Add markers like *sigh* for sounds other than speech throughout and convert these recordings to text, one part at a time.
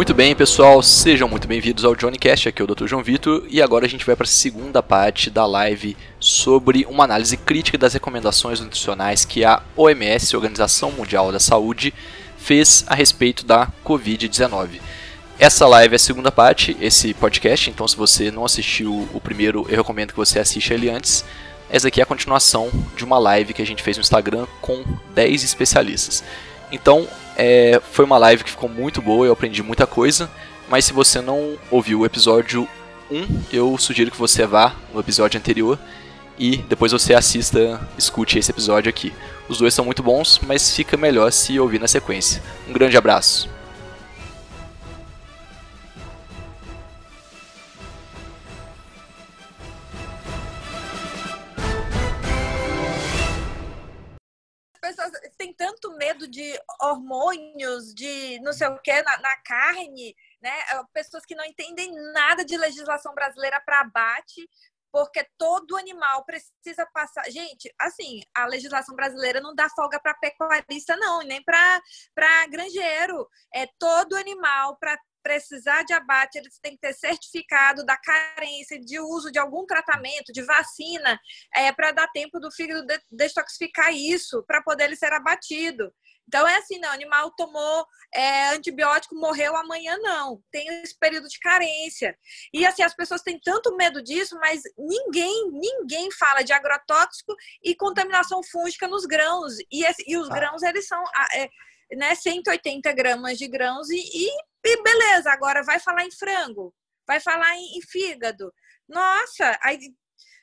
Muito bem, pessoal, sejam muito bem-vindos ao Johnny Cast, aqui é o Dr. João Vitor, e agora a gente vai para a segunda parte da live sobre uma análise crítica das recomendações nutricionais que a OMS, Organização Mundial da Saúde, fez a respeito da Covid-19. Essa live é a segunda parte, esse podcast, então se você não assistiu o primeiro, eu recomendo que você assista ele antes. Essa aqui é a continuação de uma live que a gente fez no Instagram com 10 especialistas. Então, é, foi uma live que ficou muito boa, eu aprendi muita coisa. Mas se você não ouviu o episódio 1, eu sugiro que você vá no episódio anterior e depois você assista, escute esse episódio aqui. Os dois são muito bons, mas fica melhor se ouvir na sequência. Um grande abraço. Tanto medo de hormônios, de não sei o que, na, na carne, né? É, pessoas que não entendem nada de legislação brasileira para abate, porque todo animal precisa passar. Gente, assim, a legislação brasileira não dá folga para pecuarista, não, nem para granjeiro. É todo animal para precisar de abate, eles têm que ter certificado da carência de uso de algum tratamento, de vacina, é, para dar tempo do fígado detoxificar isso, para poder ele ser abatido. Então é assim, não, o animal tomou é, antibiótico, morreu amanhã, não. Tem esse período de carência. E assim, as pessoas têm tanto medo disso, mas ninguém, ninguém fala de agrotóxico e contaminação fúngica nos grãos. E, e os ah. grãos, eles são. É, né, 180 gramas de grãos e, e, e, beleza, agora vai falar em frango, vai falar em, em, fígado. Nossa, aí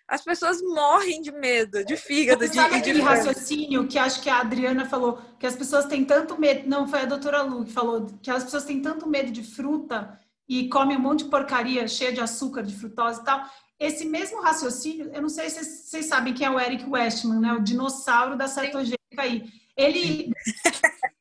as pessoas morrem de medo de fígado. De, Sabe de aquele raciocínio que acho que a Adriana falou, que as pessoas têm tanto medo, não, foi a doutora Lu que falou, que as pessoas têm tanto medo de fruta e comem um monte de porcaria cheia de açúcar, de frutose e tal. Esse mesmo raciocínio, eu não sei se vocês sabem quem é o Eric Westman, né? O dinossauro da cetogênica aí. Ele *laughs*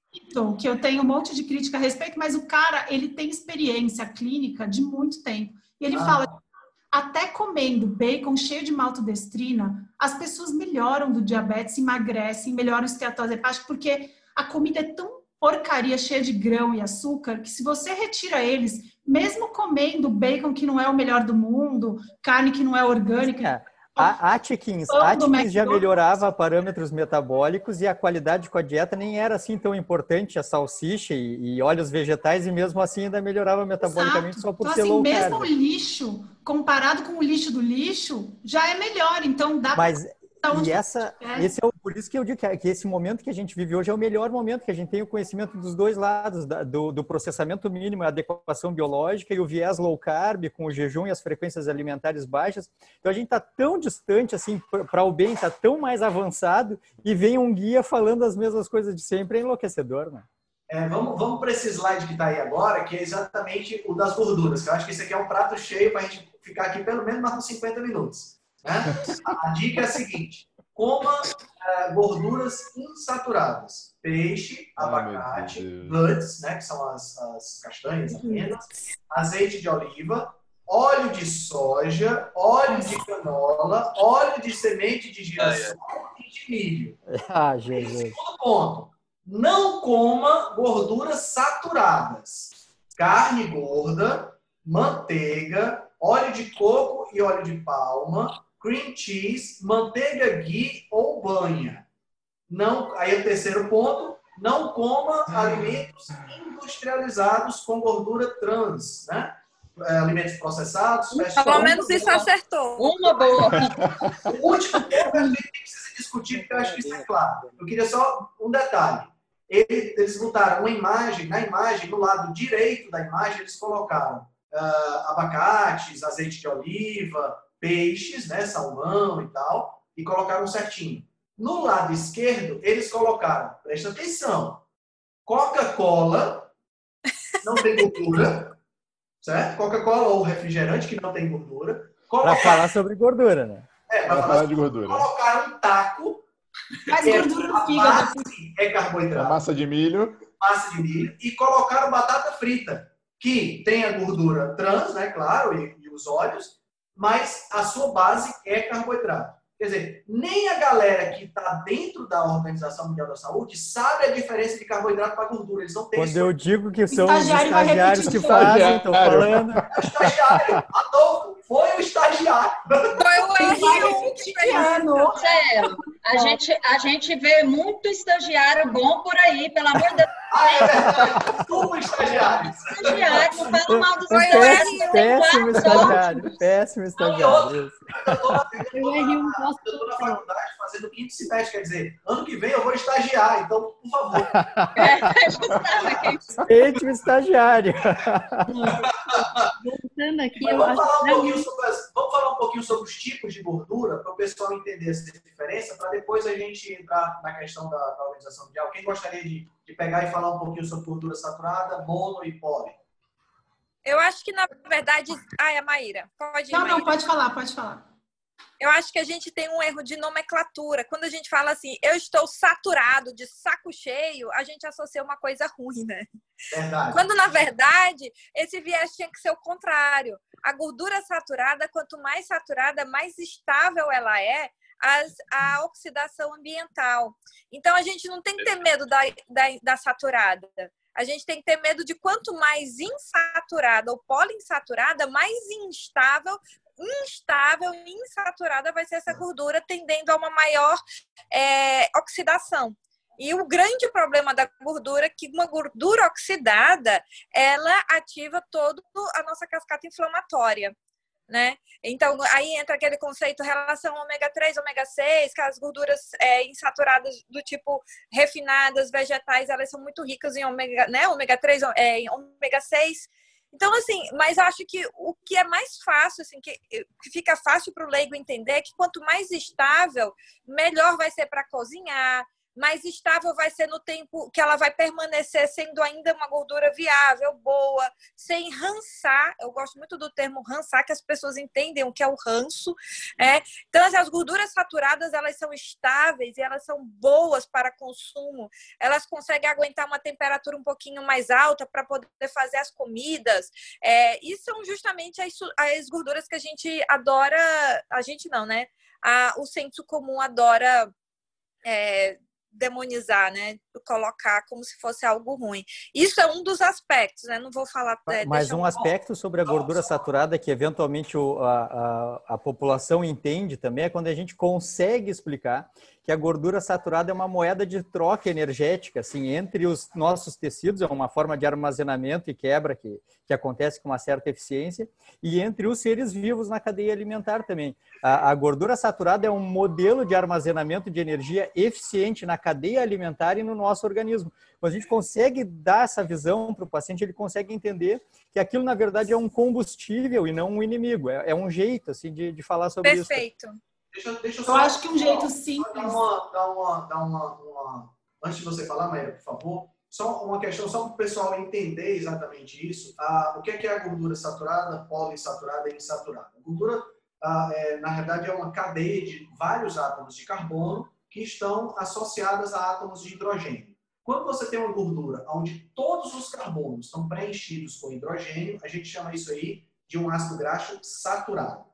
que eu tenho um monte de crítica a respeito, mas o cara, ele tem experiência clínica de muito tempo. E ele ah. fala, até comendo bacon cheio de maltodestrina, as pessoas melhoram do diabetes, emagrecem, melhoram a esteatose hepática, porque a comida é tão porcaria cheia de grão e açúcar que se você retira eles, mesmo comendo bacon que não é o melhor do mundo, carne que não é orgânica, a Atkins, Atkins já melhorava parâmetros metabólicos e a qualidade com a dieta nem era assim tão importante, a salsicha e, e óleos vegetais, e mesmo assim ainda melhorava metabolicamente Exato. só por então, ser assim, low mesmo o lixo, comparado com o lixo do lixo, já é melhor, então dá Mas e essa, esse é o, por isso que eu digo que, que, esse momento que a gente vive hoje é o melhor momento, que a gente tem o conhecimento dos dois lados, da, do, do, processamento mínimo, a adequação biológica e o viés low carb, com o jejum e as frequências alimentares baixas. Então a gente está tão distante, assim, para o bem, está tão mais avançado, e vem um guia falando as mesmas coisas de sempre, é enlouquecedor, né? É, vamos vamos para esse slide que está aí agora, que é exatamente o das gorduras, que eu acho que esse aqui é um prato cheio para a gente ficar aqui pelo menos mais uns 50 minutos. Né? A dica é a seguinte: coma uh, gorduras insaturadas. Peixe, abacate, nuts, né, que são as, as castanhas, apenas, azeite de oliva, óleo de soja, óleo de canola, óleo de semente de girassol e de milho. *laughs* Ah, Jesus. Segundo ponto, não coma gorduras saturadas. Carne gorda, manteiga, óleo de coco e óleo de palma, cream cheese, manteiga ghee ou banha. Não, aí é o terceiro ponto, não coma alimentos industrializados com gordura trans, né? É, alimentos processados. Pelo menos isso acertou. Uma boa. *laughs* O último ponto a gente precisa discutir, porque eu acho que isso é claro. Eu queria só um detalhe. Eles botaram uma imagem, na imagem, no lado direito da imagem, eles colocaram uh, abacates, azeite de oliva, peixes, né, salmão e tal, e colocaram certinho. No lado esquerdo, eles colocaram, presta atenção, Coca-Cola, não tem gordura, certo? Coca-Cola ou refrigerante que não tem gordura. Para falar sobre gordura, né? É, para falar, falar de gordura. Colocaram um taco. Mas é, gordura no fígado. É carboidrato. massa de milho. Massa de milho. E colocaram batata frita, que tem a gordura trans, né? Claro, e, e os óleos, mas a sua base é carboidrato. Quer dizer, nem a galera que está dentro da Organização Mundial da Saúde sabe a diferença de carboidrato para gordura. Eles não têm Quando eu digo que são os estagiários que fazem, estão falando. Estagiário, Adolfo, foi o estagiário. Foi o R1 que fez. Marcelo, a gente, a gente vê muito estagiário bom por aí, pelo amor de Deus. Ah, é verdade. Estagiário. Estagiário, não fala mal dos Um péssimo, péssimo estagiário. Péssimo estagiário. Eu estou na, eu tô na faculdade fazendo quinto semestre, quer dizer, ano que vem eu vou estagiar, então, por favor. *laughs* É, justamente. Péssimo estagiário. *laughs* Voltando aqui, eu acho falar que pouquinho sobre as- vamos falar um pouquinho sobre os tipos de gordura, para o pessoal entender essa diferença, para depois a gente entrar na questão da, da Organização Mundial. Quem gostaria de, de pegar e falar um pouquinho sobre gordura saturada, mono e poli? Eu acho que, na verdade. Ai, a Maíra. Pode ir, Não, não, Maíra. pode falar, pode falar. Eu acho que a gente tem um erro de nomenclatura. Quando a gente fala assim, eu estou saturado, de saco cheio, a gente associa uma coisa ruim, né? Verdade. Quando, na verdade, esse viés tinha que ser o contrário. A gordura saturada, quanto mais saturada, mais estável ela é as- a oxidação ambiental. Então, a gente não tem que ter medo da, da, da saturada. A gente tem que ter medo de quanto mais insaturada ou poliinsaturada, mais instável, instável e insaturada vai ser essa gordura, tendendo a uma maior é, oxidação. E o grande problema da gordura é que uma gordura oxidada, ela ativa toda a nossa cascata inflamatória. Né? Então, aí entra aquele conceito relação ômega 3, ômega 6, que as gorduras é, insaturadas do tipo refinadas, vegetais, elas são muito ricas em ômega, né? ômega 3, é, em ômega 6. Então, assim, mas acho que o que é mais fácil, assim, que, que fica fácil para o leigo entender é que quanto mais estável, melhor vai ser para cozinhar, mais estável vai ser no tempo que ela vai permanecer sendo ainda uma gordura viável, boa, sem rançar. Eu gosto muito do termo rançar, que as pessoas entendem o que é o ranço. É. Então, as gorduras saturadas, elas são estáveis e elas são boas para consumo. Elas conseguem aguentar uma temperatura um pouquinho mais alta para poder fazer as comidas. É, e são justamente as, as gorduras que a gente adora... A gente não, né? A, o senso comum adora... É, demonizar, né? Colocar como se fosse algo ruim. Isso é um dos aspectos, né? Não vou falar. É, Mas um aspecto sobre a gordura saturada que eventualmente o, a, a, a população entende também é quando a gente consegue explicar que a gordura saturada é uma moeda de troca energética, assim, entre os nossos tecidos, é uma forma de armazenamento e quebra que, que acontece com uma certa eficiência, e entre os seres vivos na cadeia alimentar também. A, a gordura saturada é um modelo de armazenamento de energia eficiente na cadeia alimentar e no nosso organismo. Quando a gente consegue dar essa visão para o paciente, ele consegue entender que aquilo, na verdade, é um combustível e não um inimigo. É, é um jeito, assim, de, de falar sobre Perfeito. isso. Perfeito. Deixa, deixa Eu só, acho que um jeito simples. Dar uma, dar uma, dar uma, uma, Antes de você falar, Maíra, por favor, só uma questão, só para o pessoal entender exatamente isso. Ah, o que é, que é a gordura saturada, poliinsaturada e insaturada? A gordura, ah, é, na verdade, é uma cadeia de vários átomos de carbono que estão associadas a átomos de hidrogênio. Quando você tem uma gordura onde todos os carbonos estão preenchidos com hidrogênio, a gente chama isso aí de um ácido graxo saturado.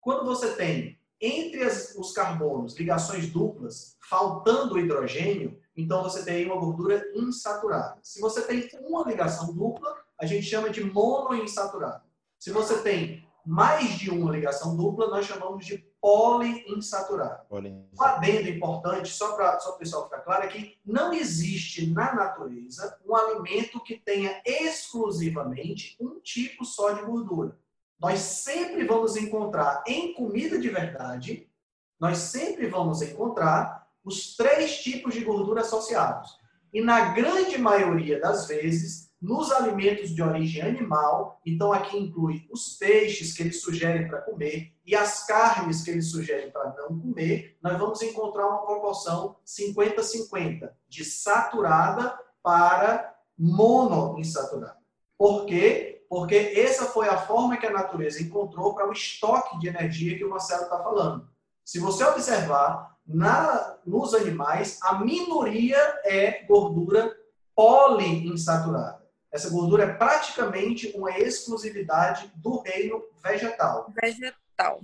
Quando você tem entre as, os carbonos ligações duplas, faltando hidrogênio, então você tem uma gordura insaturada. Se você tem uma ligação dupla, a gente chama de monoinsaturada. Se você tem mais de uma ligação dupla, nós chamamos de poliinsaturada. Um adendo importante, só para o pessoal ficar claro, é que não existe na natureza um alimento que tenha exclusivamente um tipo só de gordura. Nós sempre vamos encontrar em comida de verdade, nós sempre vamos encontrar os três tipos de gordura associados. E na grande maioria das vezes, nos alimentos de origem animal, então aqui inclui os peixes que eles sugerem para comer e as carnes que eles sugerem para não comer, nós vamos encontrar uma proporção 50-50 de saturada para monoinsaturada. Por quê? Porque essa foi a forma que a natureza encontrou para o estoque de energia que o Marcelo está falando. Se você observar, na, nos animais, a minoria é gordura poliinsaturada. Essa gordura é praticamente uma exclusividade do reino vegetal. Vegetal.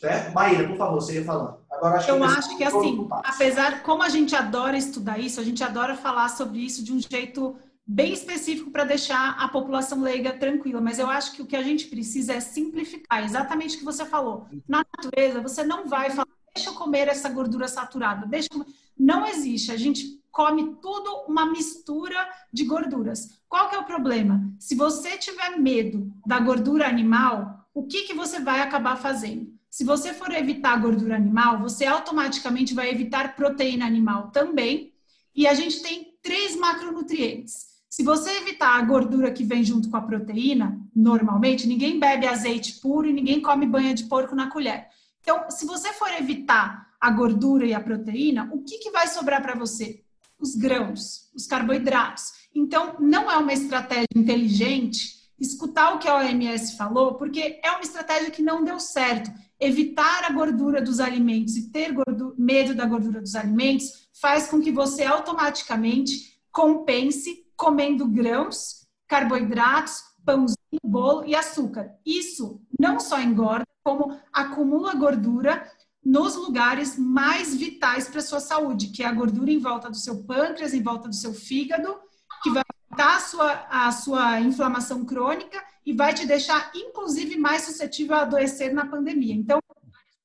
Certo? Maíra, por favor, você ia falando. Agora, acho eu acho que, assim, apesar, como a gente adora estudar isso, a gente adora falar sobre isso de um jeito bem específico para deixar a população leiga tranquila, mas eu acho que o que a gente precisa é simplificar, exatamente o que você falou. Na natureza, você não vai falar, deixa eu comer essa gordura saturada, deixa eu... Não existe. A gente come tudo uma mistura de gorduras. Qual que é o problema? Se você tiver medo da gordura animal, o que, que você vai acabar fazendo? Se você for evitar gordura animal, você automaticamente vai evitar proteína animal também. E a gente tem três macronutrientes. Se você evitar a gordura que vem junto com a proteína, normalmente ninguém bebe azeite puro e ninguém come banha de porco na colher. Então, se você for evitar a gordura e a proteína, o que, que vai sobrar para você? Os grãos, os carboidratos. Então, não é uma estratégia inteligente escutar o que a OMS falou, porque é uma estratégia que não deu certo. Evitar a gordura dos alimentos e ter gordura, medo da gordura dos alimentos faz com que você automaticamente compense comendo grãos, carboidratos, pãozinho, bolo e açúcar. Isso não só engorda, como acumula gordura nos lugares mais vitais para a sua saúde, que é a gordura em volta do seu pâncreas, em volta do seu fígado, que vai aumentar a sua, a sua inflamação crônica e vai te deixar, inclusive, mais suscetível a adoecer na pandemia. Então,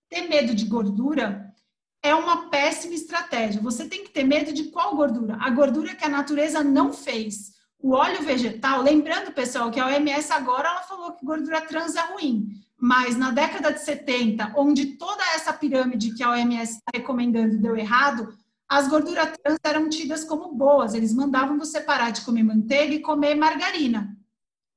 ter medo de gordura é uma péssima estratégia. Você tem que ter medo de qual gordura? A gordura que a natureza não fez. O óleo vegetal, lembrando, pessoal, que a OMS agora ela falou que gordura trans é ruim. Mas na década de 70, onde toda essa pirâmide que a OMS está recomendando deu errado, as gorduras trans eram tidas como boas. Eles mandavam você parar de comer manteiga e comer margarina.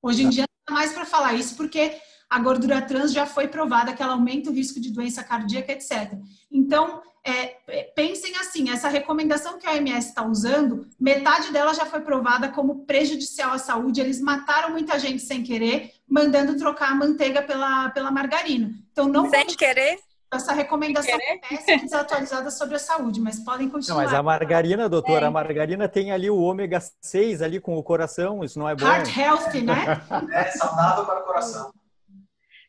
Hoje em dia não é mais para falar isso, porque a gordura trans já foi provada que ela aumenta o risco de doença cardíaca, etc. Então, é, é, pensem assim, essa recomendação que a OMS está usando, metade dela já foi provada como prejudicial à saúde. Eles mataram muita gente sem querer, mandando trocar a manteiga pela, pela margarina. Então, não sem querer. Essa recomendação é péssima desatualizada sobre a saúde, mas podem continuar. Não, mas a margarina, doutora, é. a margarina tem ali o ômega 6 ali com o coração, isso não é bom. Heart healthy, né? *laughs* é saudável para o coração.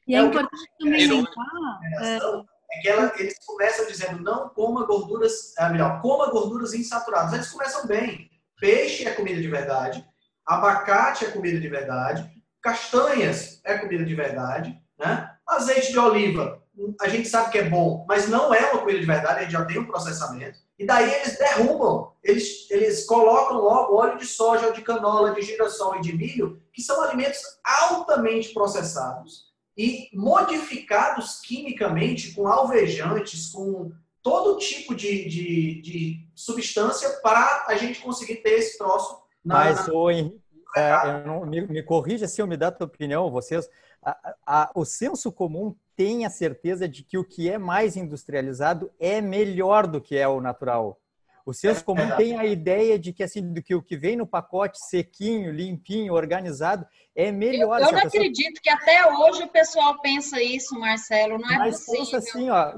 E é, é importante também lembrar... É, que ela, eles começam dizendo não coma gorduras, é melhor, coma gorduras insaturadas. Eles começam bem. Peixe é comida de verdade, abacate é comida de verdade, castanhas é comida de verdade, né? Azeite de oliva, a gente sabe que é bom, mas não é uma comida de verdade, a gente já tem um processamento. E daí eles derrubam, eles, eles colocam logo óleo de soja, de canola, de girassol e de milho, que são alimentos altamente processados e modificados quimicamente com alvejantes, com todo tipo de, de, de substância para a gente conseguir ter esse troço. Na, Mas, na... o Henrique, é, não, me, me corrija se eu me dá a tua opinião, vocês. A, a, o senso comum tem a certeza de que o que é mais industrializado é melhor do que é o natural. O senso comum tem a ideia de que assim, do que o que vem no pacote sequinho, limpinho, organizado é melhor. Eu, eu não pessoa... acredito que até hoje o pessoal pensa isso, Marcelo. Não é Mas possível. pensa assim, ó,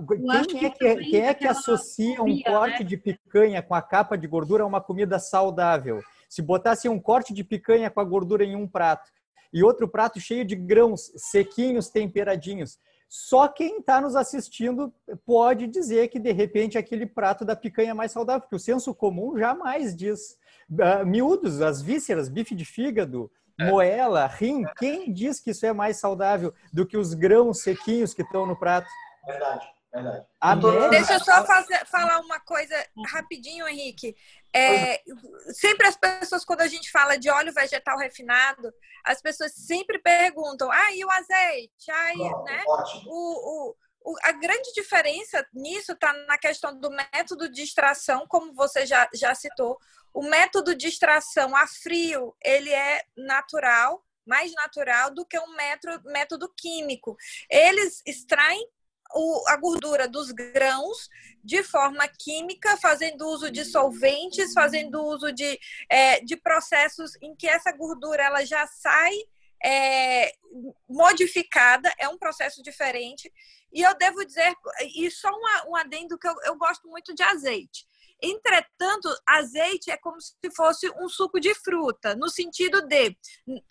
quem é que, quem é que associa um corte né? de picanha com a capa de gordura a uma comida saudável? Se botasse um corte de picanha com a gordura em um prato e outro prato cheio de grãos sequinhos, temperadinhos, só quem está nos assistindo pode dizer que, de repente, aquele prato da picanha é mais saudável, porque o senso comum jamais diz. Uh, miúdos, as vísceras, bife de fígado, é. moela, rim, quem diz que isso é mais saudável do que os grãos sequinhos que estão no prato? Verdade. Verdade. Deixa eu só fazer, falar uma coisa rapidinho, Henrique. É, sempre as pessoas, quando a gente fala de óleo vegetal refinado, as pessoas sempre perguntam: ah, e o azeite? Aí, né? O, o, a grande diferença nisso está na questão do método de extração, como você já, já citou. O método de extração a frio, ele é natural, mais natural do que um método, método químico. Eles extraem o, a gordura dos grãos de forma química, fazendo uso de solventes, fazendo uso de, é, de processos em que essa gordura ela já sai é, modificada, é um processo diferente. E eu devo dizer, e só um, um adendo que eu, eu gosto muito de azeite. Entretanto, azeite é como se fosse um suco de fruta, no sentido de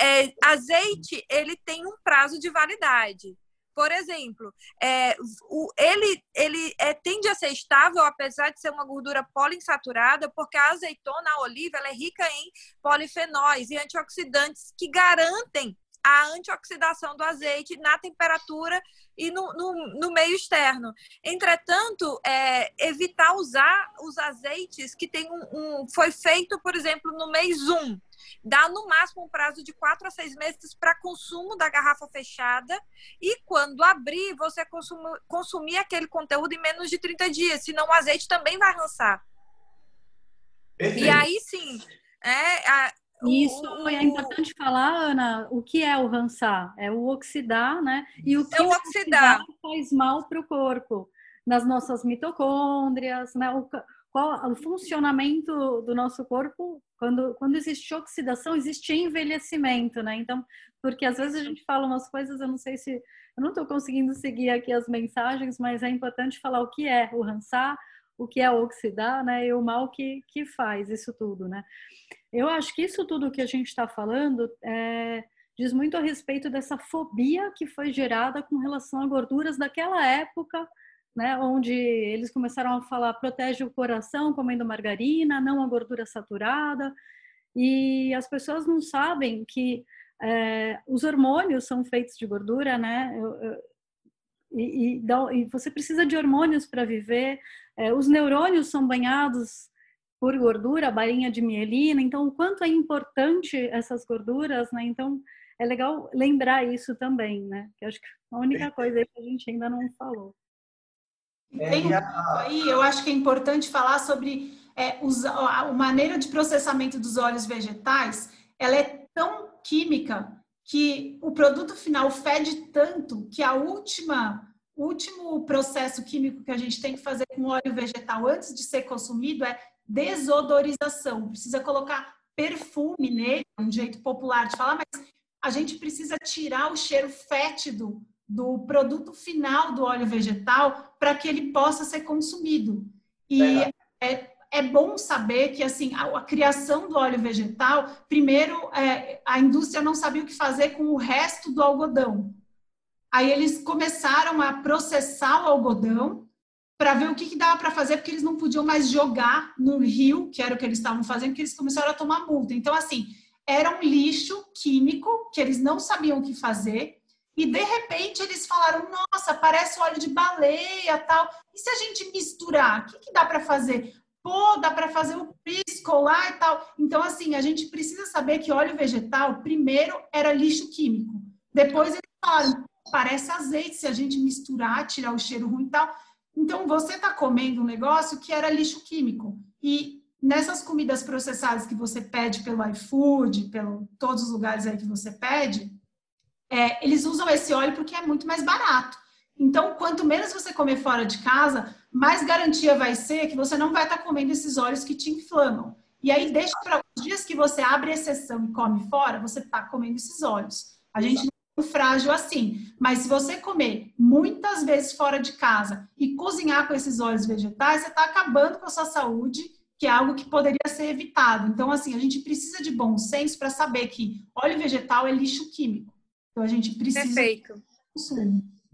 é, azeite ele tem um prazo de validade. Por exemplo, é, o, ele, ele é, tende a ser estável, apesar de ser uma gordura poliinsaturada, porque a azeitona, a oliva, ela é rica em polifenóis e antioxidantes que garantem a antioxidação do azeite na temperatura e no, no, no meio externo. Entretanto, é, evitar usar os azeites que tem um, um, foi feito, por exemplo, no mês 1 dá no máximo um prazo de quatro a seis meses para consumo da garrafa fechada e quando abrir, você consumir, consumir aquele conteúdo em menos de 30 dias, senão o azeite também vai rançar. Perfeito. E aí sim, é, a, isso o, é importante falar, Ana, o que é o rançar? É o oxidar, né? E o que é o oxidar faz mal para o corpo, nas nossas mitocôndrias, né? O, qual o funcionamento do nosso corpo quando, quando existe oxidação existe envelhecimento né? Então porque às vezes a gente fala umas coisas eu não sei se eu não estou conseguindo seguir aqui as mensagens mas é importante falar o que é o rançar o que é oxidar né? E o mal que que faz isso tudo né? Eu acho que isso tudo que a gente está falando é, diz muito a respeito dessa fobia que foi gerada com relação a gorduras daquela época né, onde eles começaram a falar protege o coração comendo margarina, não a gordura saturada, e as pessoas não sabem que é, os hormônios são feitos de gordura, né? Eu, eu, e, e, e, você precisa de hormônios para viver. É, os neurônios são banhados por gordura, bainha de mielina. Então, o quanto é importante essas gorduras, né? Então, é legal lembrar isso também, né? Que acho que a única coisa que a gente ainda não falou. É, tem um a... aí, eu acho que é importante falar sobre é, os, a, a maneira de processamento dos óleos vegetais, ela é tão química que o produto final fede tanto que a última o último processo químico que a gente tem que fazer com óleo vegetal antes de ser consumido é desodorização. Precisa colocar perfume nele, é um jeito popular de falar, mas a gente precisa tirar o cheiro fétido do produto final do óleo vegetal para que ele possa ser consumido. E é, é bom saber que assim a, a criação do óleo vegetal, primeiro é, a indústria não sabia o que fazer com o resto do algodão. Aí eles começaram a processar o algodão para ver o que, que dava para fazer, porque eles não podiam mais jogar no rio, que era o que eles estavam fazendo, porque eles começaram a tomar multa. Então, assim, era um lixo químico que eles não sabiam o que fazer, e de repente eles falaram: nossa, parece óleo de baleia tal. E se a gente misturar, o que, que dá para fazer? Pô, dá para fazer o pisco lá e tal. Então, assim, a gente precisa saber que óleo vegetal, primeiro, era lixo químico. Depois eles falaram: parece azeite se a gente misturar, tirar o cheiro ruim e tal. Então, você está comendo um negócio que era lixo químico. E nessas comidas processadas que você pede pelo iFood, pelo todos os lugares aí que você pede, é, eles usam esse óleo porque é muito mais barato. Então, quanto menos você comer fora de casa, mais garantia vai ser que você não vai estar comendo esses óleos que te inflamam. E aí, deixa para os dias que você abre exceção e come fora, você está comendo esses óleos. A gente não é frágil assim. Mas se você comer muitas vezes fora de casa e cozinhar com esses óleos vegetais, você está acabando com a sua saúde, que é algo que poderia ser evitado. Então, assim, a gente precisa de bom senso para saber que óleo vegetal é lixo químico. Então a gente precisa. Perfeito.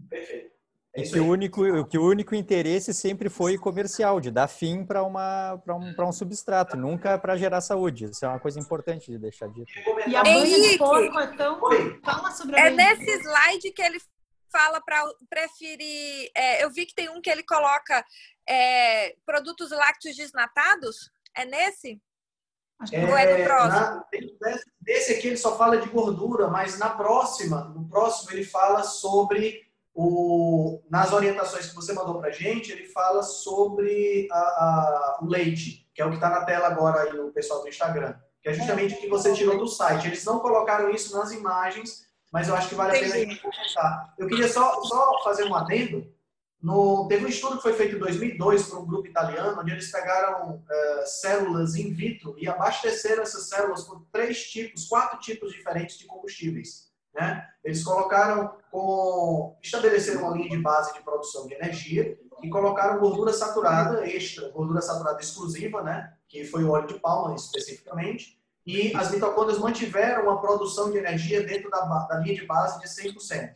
Perfeito. É que, o único, que o único interesse sempre foi comercial, de dar fim para um, um substrato, nunca para gerar saúde. Isso é uma coisa importante de deixar dito. E a banha de porco é tão. Fala sobre a É nesse slide que ele fala para preferir. É, eu vi que tem um que ele coloca é, produtos lácteos desnatados. É nesse? É, Ou é no próximo? Na, desse aqui ele só fala de gordura, mas na próxima, no próximo ele fala sobre o, nas orientações que você mandou para gente, ele fala sobre a, a, o leite, que é o que está na tela agora aí no pessoal do Instagram, que é justamente o que você tirou do site. Eles não colocaram isso nas imagens, mas eu acho que vale a pena a gente comentar. Eu queria só, só fazer um adendo no, teve um estudo que foi feito em 2002 por um grupo italiano, onde eles pegaram uh, células in vitro e abasteceram essas células com três tipos, quatro tipos diferentes de combustíveis. Né? Eles colocaram com. estabeleceram uma linha de base de produção de energia e colocaram gordura saturada extra, gordura saturada exclusiva, né? que foi o óleo de palma especificamente, e as mitocôndrias mantiveram uma produção de energia dentro da, da linha de base de 100%.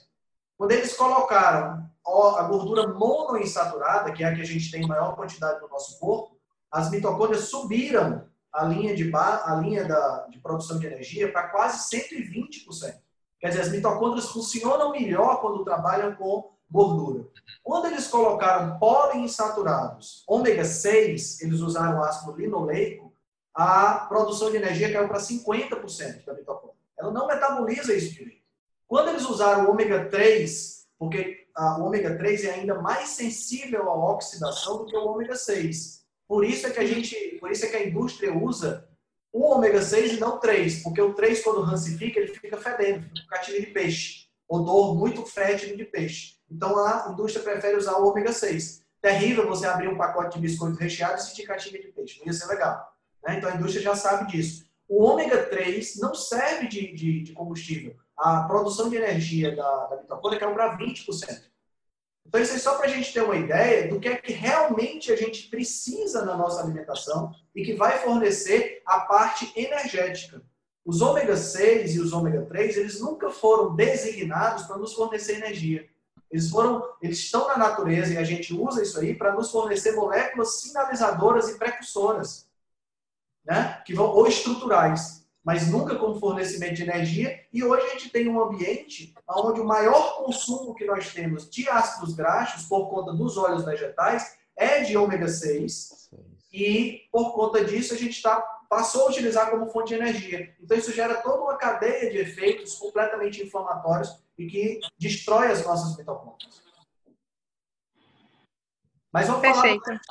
Quando eles colocaram a gordura monoinsaturada, que é a que a gente tem maior quantidade no nosso corpo, as mitocôndrias subiram a linha de, a linha da, de produção de energia para quase 120%. Quer dizer, as mitocôndrias funcionam melhor quando trabalham com gordura. Quando eles colocaram poliinsaturados, ômega 6, eles usaram ácido linoleico, a produção de energia caiu para 50% da mitocôndria. Ela não metaboliza isso direito. Quando eles usaram ômega 3, porque o ômega 3 é ainda mais sensível à oxidação do que o ômega 6. Por isso é que a gente, por isso é que a indústria usa o ômega 6 e não o 3, porque o 3 quando rancifica, ele fica fedendo, fica catilho de peixe, odor muito fétido de peixe. Então a indústria prefere usar o ômega 6. Terrível você abrir um pacote de biscoito recheado e sentir catinga de peixe. Não ia ser legal. Né? Então a indústria já sabe disso. O ômega 3 não serve de, de, de combustível. A produção de energia da, da mitocôndria caiu para 20%. Então, isso é só para a gente ter uma ideia do que é que realmente a gente precisa na nossa alimentação e que vai fornecer a parte energética. Os ômega 6 e os ômega 3, eles nunca foram designados para nos fornecer energia. Eles foram, eles estão na natureza e a gente usa isso aí para nos fornecer moléculas sinalizadoras e precursoras, né? Que vão ou estruturais, mas nunca como fornecimento de energia. E hoje a gente tem um ambiente onde o maior consumo que nós temos de ácidos graxos por conta dos óleos vegetais é de ômega 6. E por conta disso a gente tá, passou a utilizar como fonte de energia. Então isso gera toda uma cadeia de efeitos completamente inflamatórios e que destrói as nossas mitocôndrias. Mas vamos Perfeito. falar.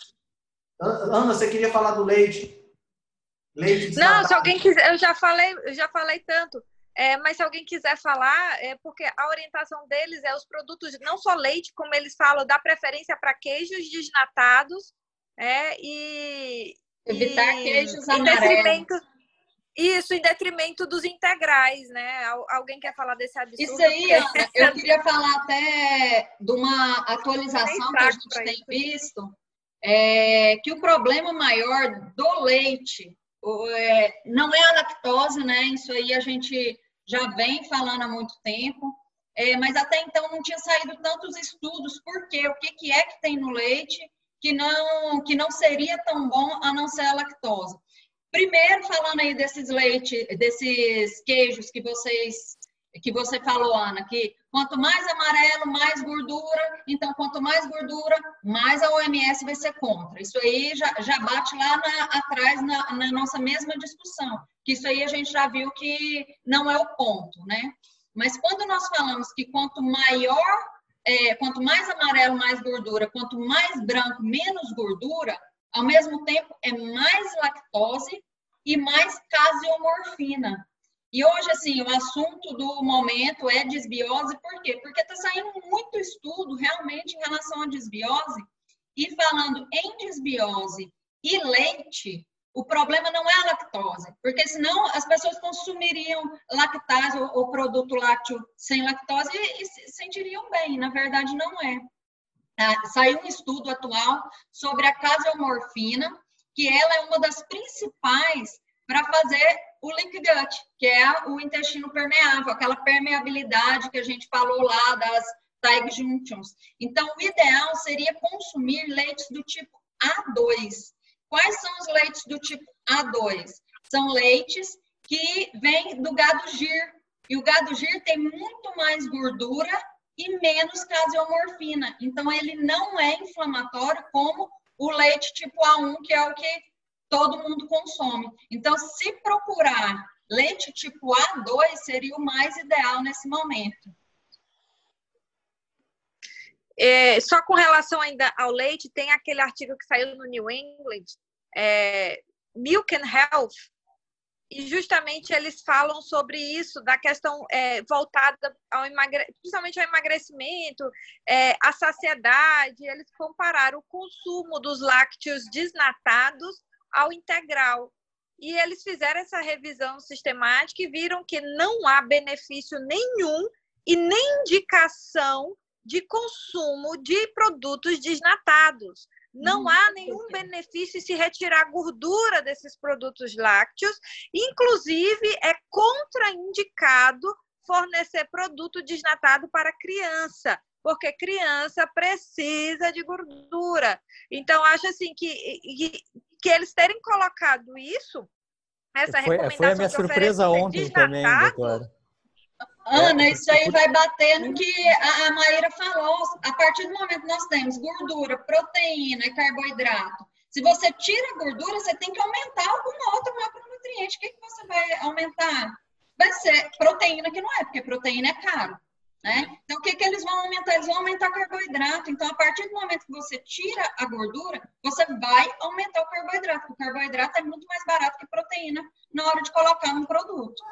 Ana, você queria falar do leite? Leite Não, se alguém quiser, eu já falei, eu já falei tanto. É, mas se alguém quiser falar, é porque a orientação deles é os produtos, não só leite, como eles falam, dá preferência para queijos desnatados é, e. Evitar e, queijos amarelos. Isso, em detrimento dos integrais, né? Alguém quer falar desse absurdo? Isso aí, Ana, eu queria falar até de uma atualização que a gente tem isso. visto, é, que o problema maior do leite não é a lactose, né? Isso aí a gente já vem falando há muito tempo, é, mas até então não tinha saído tantos estudos, porque o que, que é que tem no leite que não, que não seria tão bom a não ser a lactose. Primeiro, falando aí desses leite, desses queijos que vocês que você falou, Ana, que quanto mais amarelo, mais gordura, então quanto mais gordura, mais a OMS vai ser contra. Isso aí já, já bate lá na, atrás na, na, nossa mesma discussão, que isso aí a gente já viu que não é o ponto, né? Mas quando nós falamos que quanto maior, é, quanto mais amarelo, mais gordura, quanto mais branco, menos gordura, ao mesmo tempo, é mais lactose e mais caseomorfina. E hoje, assim, o assunto do momento é desbiose, por quê? Porque está saindo muito estudo realmente em relação à desbiose, e falando em desbiose e leite, o problema não é a lactose, porque senão as pessoas consumiriam lactase ou, produto lácteo sem lactose e, e se sentiriam bem, na verdade não é. Ah, saiu um estudo atual sobre a caseomorfina, que ela é uma das principais para fazer o link gut, que é o intestino permeável, aquela permeabilidade que a gente falou lá das tight junctions. Então, o ideal seria consumir leites do tipo A2. Quais são os leites do tipo A2? São leites que vêm do gado gir. E o gado gir tem muito mais gordura e menos caseomorfina. Então, ele não é inflamatório como o leite tipo A1, que é o que todo mundo consome. Então, se procurar leite tipo A2, seria o mais ideal nesse momento. É, só com relação ainda ao leite, tem aquele artigo que saiu no New England, é, Milk and Health, e justamente eles falam sobre isso, da questão é, voltada ao emagre... principalmente ao emagrecimento, é, à saciedade. Eles compararam o consumo dos lácteos desnatados ao integral. E eles fizeram essa revisão sistemática e viram que não há benefício nenhum e nem indicação de consumo de produtos desnatados. Não hum, há nenhum benefício em se retirar a gordura desses produtos lácteos, inclusive é contraindicado fornecer produto desnatado para criança, porque criança precisa de gordura. Então, acho assim que, que, eles terem colocado isso, essa foi, recomendação. Foi a minha surpresa ontem também, doutora. Ana, isso aí vai bater no que a, Maíra falou. A partir do momento que nós temos gordura, proteína e carboidrato, se você tira a gordura, você tem que aumentar alguma outra macronutriente. O que, que você vai aumentar? Vai ser proteína, que não é, porque proteína é caro. Né? Então, o que, que eles vão aumentar? Eles vão aumentar carboidrato. Então, a partir do momento que você tira a gordura, você vai aumentar o carboidrato. O carboidrato é muito mais barato que proteína na hora de colocar no produto.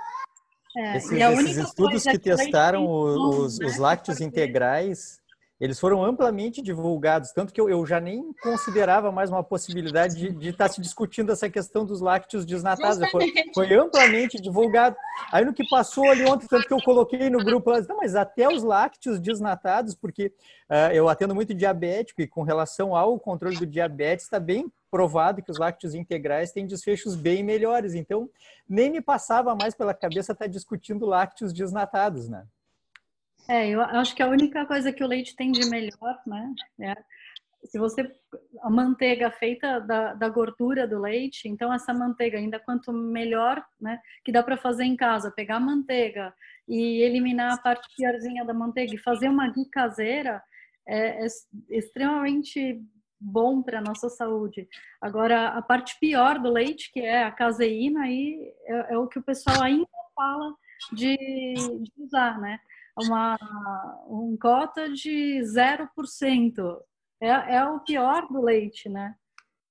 É, esses, esses estudos que testaram os, os, lácteos integrais, eles foram amplamente divulgados, tanto que eu, eu já nem considerava mais uma possibilidade de, estar tá se discutindo essa questão dos lácteos desnatados. Foi, foi, amplamente divulgado. Aí no que passou ali ontem, tanto que eu coloquei no grupo, não, mas até os lácteos desnatados, porque uh, eu atendo muito diabético e com relação ao controle do diabetes, está bem provado que os lácteos integrais têm desfechos bem melhores. Então, nem me passava mais pela cabeça estar discutindo lácteos desnatados, né? É, eu acho que a única coisa que o leite tem de melhor, né? É, se você a manteiga feita da, da, gordura do leite, então essa manteiga ainda quanto melhor, né? Que dá para fazer em casa, pegar a manteiga e eliminar a parte piorzinha da manteiga e fazer uma ghee caseira é, é extremamente bom para a nossa saúde. Agora, a parte pior do leite, que é a caseína, aí é, é o que o pessoal ainda fala de, de usar, né? Uma um cota de 0%. É, é o pior do leite, né?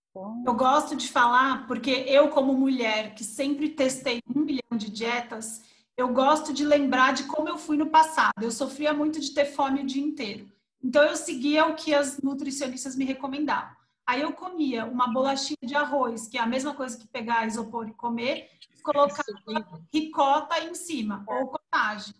Então... Eu gosto de falar porque eu, como mulher, que sempre testei um milhão de dietas, eu gosto de lembrar de como eu fui no passado. Eu sofria muito de ter fome o dia inteiro. Então eu seguia o que as nutricionistas me recomendavam. Aí eu comia uma bolachinha de arroz, que é a mesma coisa que pegar isopor e comer, colocar ricota em cima, ou cottage.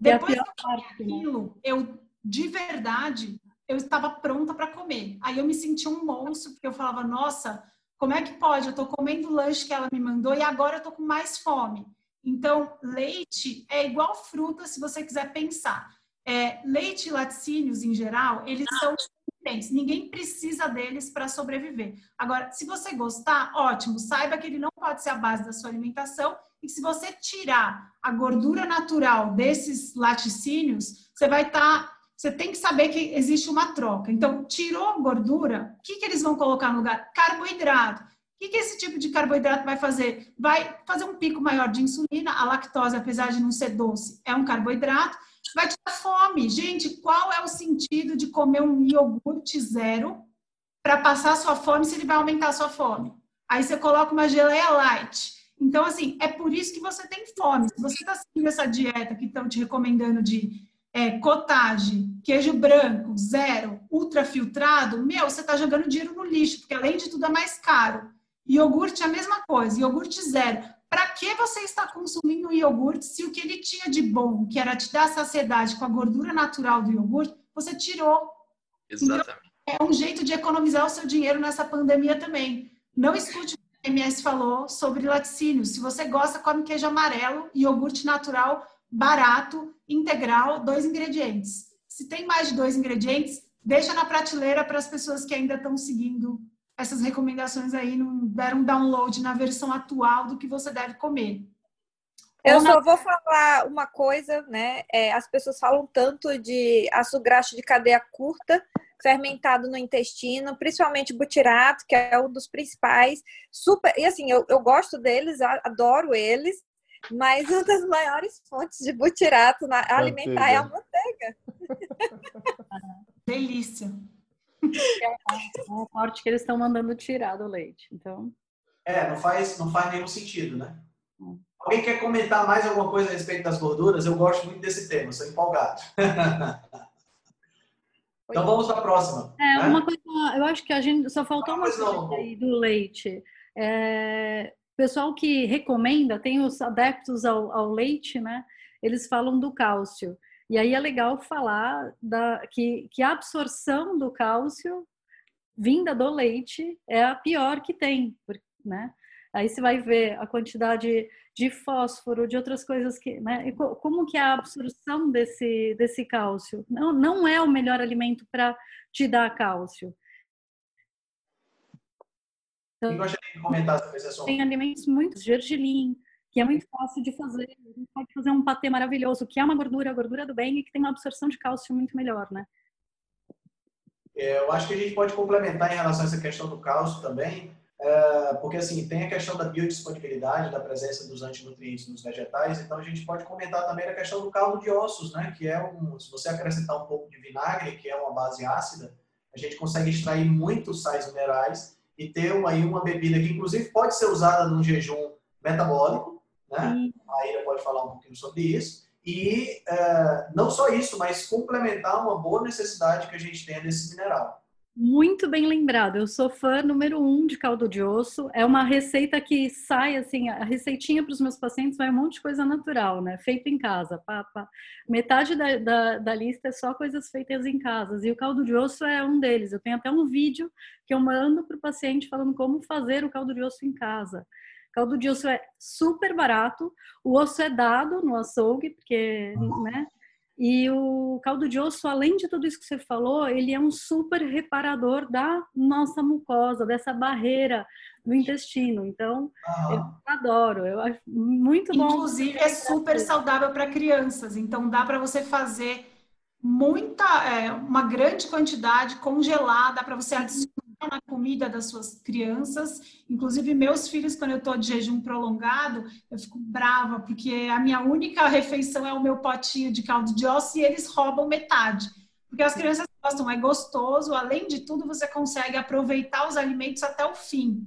Depois que eu né? aquilo, eu de verdade eu estava pronta para comer. Aí eu me senti um monstro, porque eu falava, nossa, como é que pode? Eu estou comendo o lanche que ela me mandou e agora eu estou com mais fome. Então, leite é igual fruta se você quiser pensar. É, leite e laticínios, em geral, eles são intensos. Ninguém precisa deles para sobreviver. Agora, se você gostar, ótimo. Saiba que ele não pode ser a base da sua alimentação. E se você tirar a gordura natural desses laticínios, você vai estar... Tá, você tem que saber que existe uma troca. Então, tirou gordura, o que, que eles vão colocar no lugar? Carboidrato. O que, que esse tipo de carboidrato vai fazer? Vai fazer um pico maior de insulina. A lactose, apesar de não ser doce, é um carboidrato vai te dar fome. Gente, qual é o sentido de comer um iogurte zero para passar sua fome se ele vai aumentar sua fome? Aí você coloca uma geleia light. Então, assim, é por isso que você tem fome. Se você está seguindo essa dieta que estão te recomendando de é, cottage, queijo branco, zero, ultra filtrado, meu, você está jogando dinheiro no lixo, porque além de tudo é mais caro. Iogurte é a mesma coisa, iogurte zero. Para que você está consumindo iogurte se o que ele tinha de bom, que era te dar saciedade com a gordura natural do iogurte, você tirou? Exatamente. Então, é um jeito de economizar o seu dinheiro nessa pandemia também. Não escute MS falou sobre laticínios. Se você gosta, come queijo amarelo, iogurte natural, barato, integral, dois ingredientes. Se tem mais de dois ingredientes, deixa na prateleira para as pessoas que ainda estão seguindo essas recomendações aí não deram download na versão atual do que você deve comer. Eu só vou falar uma coisa, né? É, as pessoas falam tanto de açúcar graxo de cadeia curta, fermentado no intestino, principalmente butirato, que é um dos principais. Super, e assim, eu, eu gosto deles, adoro eles, mas uma das maiores fontes de butirato na, alimentar é a manteiga. Delícia é o corte que eles estão mandando tirar do leite. Então. É, não faz, não faz nenhum sentido, né? Hum. Alguém quer comentar mais alguma coisa a respeito das gorduras? Eu gosto muito desse tema, sou empolgado. *laughs* então vamos para a próxima. É, né? uma coisa, eu acho que a gente só faltou uma coisa aí do leite. É, pessoal que recomenda, tem os adeptos ao, ao leite, né? Eles falam do cálcio. E aí é legal falar da, que, que a absorção do cálcio vinda do leite é a pior que tem, né? Aí você vai ver a quantidade de fósforo, de outras coisas que, né? Como que é a absorção desse desse cálcio? Não, não é o melhor alimento para te dar cálcio. Então, gostaria de comentar sobre esse assunto. Tem alimentos muito gergelim, que é muito fácil de fazer. A gente pode fazer um patê maravilhoso, que é uma gordura, a gordura do bem e que tem uma absorção de cálcio muito melhor, né? É, eu acho que a gente pode complementar em relação a essa questão do cálcio também, é, porque assim tem a questão da biodisponibilidade, da presença dos antinutrientes nos vegetais, então a gente pode comentar também a questão do caldo de ossos, né? Que é um, se você acrescentar um pouco de vinagre, que é uma base ácida, a gente consegue extrair muitos sais minerais e ter uma, aí uma bebida que inclusive pode ser usada num jejum metabólico, né? A Ira pode falar um pouquinho sobre isso. E é, não só isso, mas complementar uma boa necessidade que a gente tem desse mineral. Muito bem lembrado. Eu sou fã número um de caldo de osso. É uma receita que sai assim, a receitinha para os meus pacientes vai um monte de coisa natural, né? Feito em casa. Pá. Metade da, da, da, lista é só coisas feitas em casa. E o caldo de osso é um deles. Eu tenho até um vídeo que eu mando para o paciente falando como fazer o caldo de osso em casa. Caldo de osso é super barato, o osso é dado no açougue, porque, né? E o caldo de osso, além de tudo isso que você falou, ele é um super reparador da nossa mucosa, dessa barreira do intestino. Então, uhum. eu adoro, eu acho muito bom. Inclusive, é super saudável para crianças. Então, dá para você fazer muita, é, uma grande quantidade congelada para você adicionar na comida das suas crianças. Inclusive, meus filhos, quando eu estou de jejum prolongado, eu fico brava, porque a minha única refeição é o meu potinho de caldo de osso e eles roubam metade. Porque as crianças gostam, é gostoso, além de tudo, você consegue aproveitar os alimentos até o fim.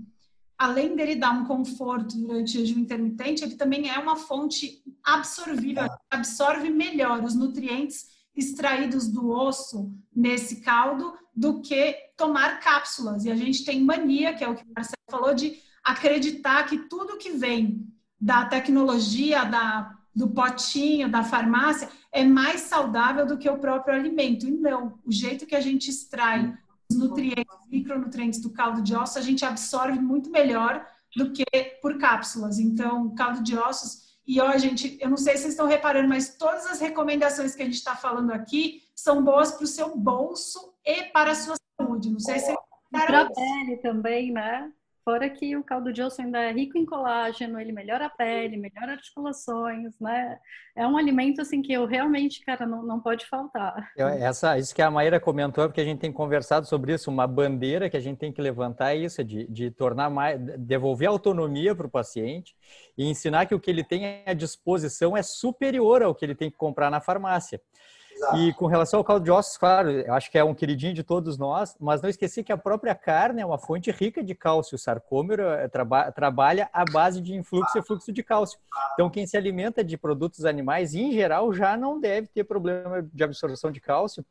Além dele dar um conforto durante o jejum intermitente, ele também é uma fonte absorvível, absorve melhor os nutrientes extraídos do osso nesse caldo do que tomar cápsulas. E a gente tem mania, que é o que o Marcelo falou, de acreditar que tudo que vem da tecnologia, da, do potinho, da farmácia, é mais saudável do que o próprio alimento. E não, o jeito que a gente extrai os nutrientes, micronutrientes do caldo de osso, a gente absorve muito melhor do que por cápsulas. Então, caldo de ossos e ó, gente, eu não sei se vocês estão reparando, mas todas as recomendações que a gente está falando aqui são boas para o seu bolso e para a sua saúde. Não sei se para a pele também, né? Fora que o caldo de osso ainda é rico em colágeno, ele melhora a pele, melhora articulações, né? É um alimento assim que eu realmente, cara, não, não pode faltar. Essa, isso que a Maíra comentou, porque a gente tem conversado sobre isso, uma bandeira que a gente tem que levantar é isso, de, de tornar mais, devolver autonomia para o paciente e ensinar que o que ele tem à disposição é superior ao que ele tem que comprar na farmácia. Exato. E com relação ao caldo de ossos, claro, eu acho que é um queridinho de todos nós, mas não esqueci que a própria carne é uma fonte rica de cálcio. O sarcômero é, traba trabalha à base de influxo e fluxo de cálcio. Então, quem se alimenta de produtos animais, em geral, já não deve ter problema de absorção de cálcio,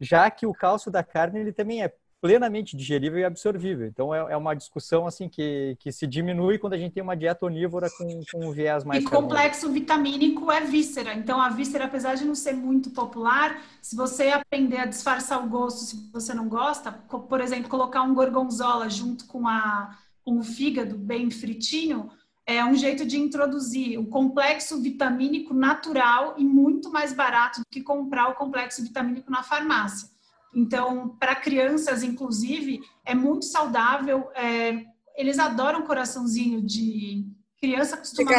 já que o cálcio da carne ele também é plenamente digerível e absorvível. Então é, é, uma discussão assim que, que se diminui quando a gente tem uma dieta onívora com, com um viés mais. E complexo vitamínico é víscera. Então a víscera, apesar de não ser muito popular, se você aprender a disfarçar o gosto, se você não gosta, por exemplo, colocar um gorgonzola junto com a com o fígado bem fritinho, é um jeito de introduzir o complexo vitamínico natural e muito mais barato do que comprar o complexo vitamínico na farmácia. Então, para crianças, inclusive, é muito saudável. É, eles adoram coraçãozinho de criança costuma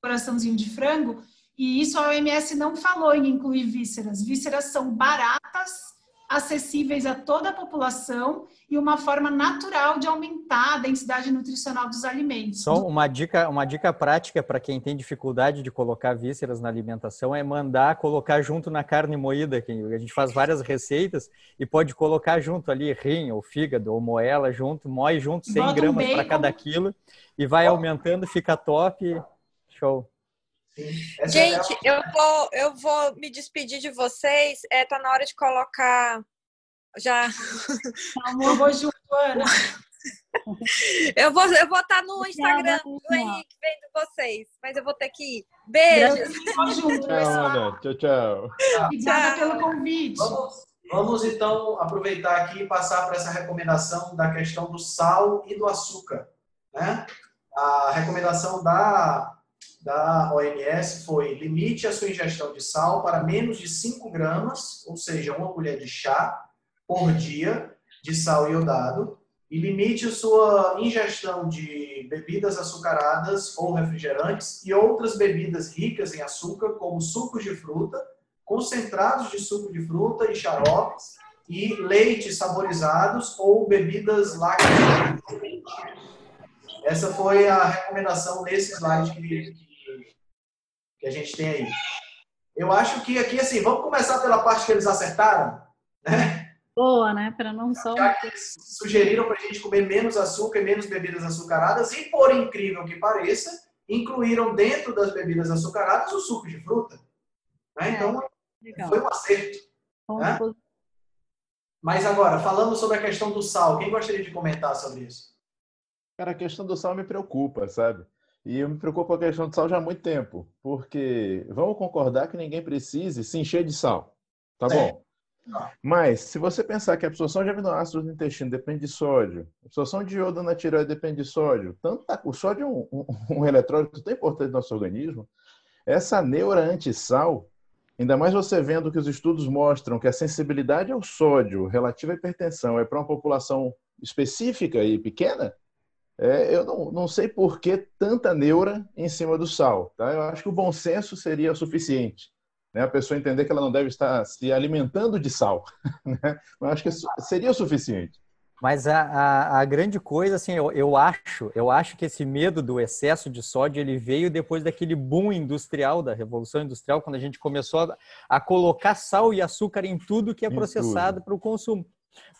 coraçãozinho de frango. E isso a OMS não falou em incluir vísceras. Vísceras são baratas acessíveis a toda a população e uma forma natural de aumentar a densidade nutricional dos alimentos. Só uma dica, uma dica prática para quem tem dificuldade de colocar vísceras na alimentação é mandar colocar junto na carne moída, que a gente faz várias receitas e pode colocar junto ali rim ou fígado ou moela junto, moe junto 100 Bota gramas um para cada quilo e vai aumentando, fica top, show. É Gente, eu *laughs* vou, eu vou me despedir de vocês. É, tá na hora de colocar. Já. Eu vou junto, Ana. *laughs* Eu vou, eu vou estar tá no Instagram do Henrique vendo vocês, mas eu vou ter que ir. Beijos. Tchau, Ana. Tchau, tchau. Obrigada pelo convite. Vamos, vamos então aproveitar aqui e passar para essa recomendação da questão do sal e do açúcar. Né? a recomendação da, da OMS foi limite a sua ingestão de sal para menos de 5 gramas, ou seja, uma colher de chá por dia de sal iodado, e limite a sua ingestão de bebidas açucaradas ou refrigerantes e outras bebidas ricas em açúcar, como sucos de fruta, concentrados de suco de fruta e xaropes, e leites saborizados ou bebidas lácteas. Essa foi a recomendação nesse slide que, que, a gente tem aí. Eu acho que aqui, assim, vamos começar pela parte que eles acertaram, né? boa, né? Para não só. Já que eles sugeriram para a gente comer menos açúcar e menos bebidas açucaradas, e por incrível que pareça, incluíram dentro das bebidas açucaradas o suco de fruta. Né? É, então, legal. foi um acerto. Né? Mas agora, falando sobre a questão do sal, quem gostaria de comentar sobre isso? Cara, a questão do sal me preocupa, sabe? E eu me preocupo com a questão do sal já há muito tempo, porque vamos concordar que ninguém precise se encher de sal, tá é. bom? Mas, se você pensar que a absorção de aminoácidos no intestino depende de sódio, a absorção de iodo na tireoide depende de sódio, tanto tá, o sódio é um, um, um eletrólito tão importante no nosso organismo, essa neura anti-sal, ainda mais você vendo que os estudos mostram que a sensibilidade ao sódio relativa à hipertensão é para uma população específica e pequena, é, eu não, não sei por que tanta neura em cima do sal. Tá? Eu acho que o bom senso seria o suficiente né? a pessoa entender que ela não deve estar se alimentando de sal. *laughs* Né? Eu acho que seria o suficiente. Mas a, a, a, grande coisa, assim, eu, eu acho, eu acho que esse medo do excesso de sódio ele veio depois daquele boom industrial, da revolução industrial, quando a gente começou a, a colocar sal e açúcar em tudo que é processado para o consumo.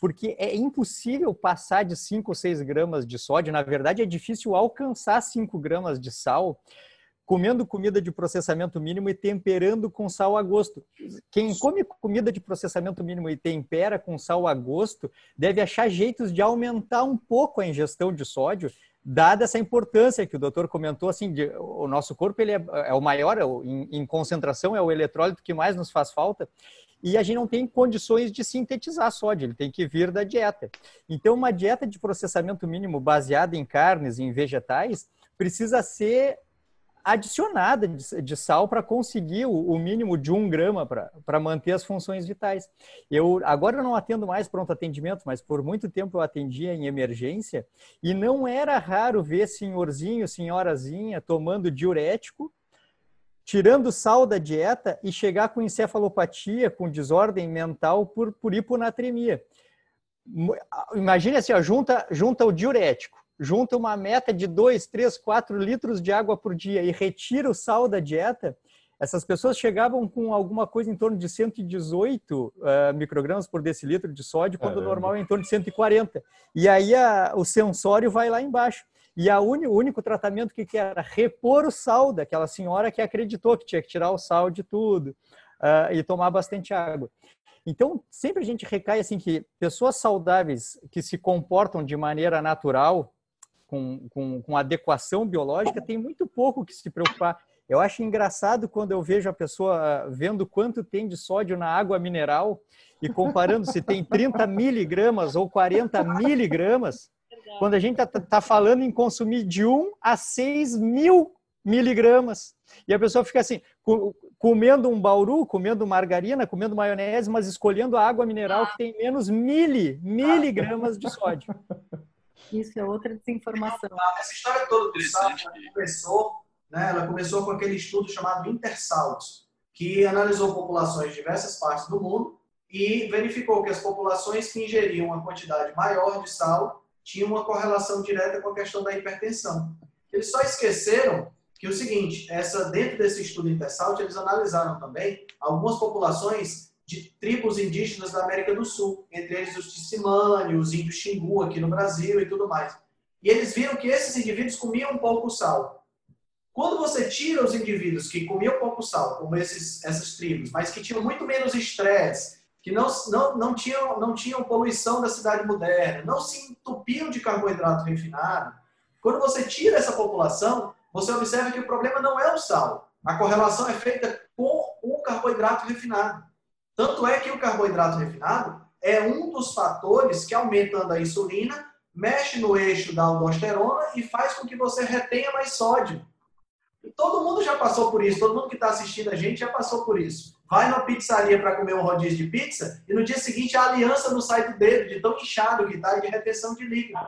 Porque é impossível passar de 5 ou 6 gramas de sódio, na verdade é difícil alcançar 5 gramas de sal comendo comida de processamento mínimo e temperando com sal a gosto. Quem come comida de processamento mínimo e tempera com sal a gosto deve achar jeitos de aumentar um pouco a ingestão de sódio, dada essa importância que o doutor comentou, assim, de, o nosso corpo ele é, é o maior, é o, em, em concentração, é o eletrólito que mais nos faz falta, e a gente não tem condições de sintetizar sódio, ele tem que vir da dieta. Então, uma dieta de processamento mínimo baseada em carnes e em vegetais precisa ser adicionada de, sal para conseguir o, o, mínimo de um grama para manter as funções vitais. Eu agora eu não atendo mais pronto atendimento, mas por muito tempo eu atendia em emergência e não era raro ver senhorzinho, senhorazinha tomando diurético, tirando sal da dieta e chegar com encefalopatia, com desordem mental por, por hiponatremia. Imagine assim, ó, junta, junta o diurético junta uma meta de 2, 3, 4 litros de água por dia e retira o sal da dieta, essas pessoas chegavam com alguma coisa em torno de 118 uh, eh, microgramas por decilitro de sódio, quando o normal é em torno de 140. E aí a, o sensório vai lá embaixo. E a uni, o único tratamento que, que era repor o sal daquela senhora que acreditou que tinha que tirar o sal de tudo uh, e tomar bastante água. Então, sempre a gente recai assim que pessoas saudáveis que se comportam de maneira natural, com, com, com adequação biológica, tem muito pouco que se preocupar. Eu acho engraçado quando eu vejo a pessoa ah, vendo quanto tem de sódio na água mineral e comparando se tem 30 miligramas ou 40 miligramas, quando a gente está tá falando em consumir de 1 a 6 mil miligramas. E a pessoa fica assim, comendo um bauru, comendo margarina, comendo maionese, mas escolhendo a água mineral que tem menos mili, miligramas de sódio. Isso é outra desinformação. Essa história toda do sal começou, né, ela começou com aquele estudo chamado Intersaltos, que analisou populações de diversas partes do mundo e verificou que as populações que ingeriam uma quantidade maior de sal tinham uma correlação direta com a questão da hipertensão. Eles só esqueceram que o seguinte, essa dentro desse estudo Intersalt, eles analisaram também algumas populações de tribos indígenas da América do Sul, entre eles os Tissimane, os índios Xingu aqui no Brasil e tudo mais. E eles viram que esses indivíduos comiam pouco sal. Quando você tira os indivíduos que comiam pouco sal, como esses, essas tribos, mas que tinham muito menos estresse, que não, não, não, tinham, não tinham poluição da cidade moderna, não se entupiam de carboidrato refinado, quando você tira essa população, você observa que o problema não é o sal. A correlação é feita com o carboidrato refinado. Tanto é que o carboidrato refinado é um dos fatores que, aumentando a insulina, mexe no eixo da aldosterona e faz com que você retenha mais sódio. E todo mundo já passou por isso, todo mundo que está assistindo a gente já passou por isso vai numa pizzaria para comer um rodízio de pizza e no dia seguinte a aliança não sai do dedo, de tão inchado que está de retenção de líquido.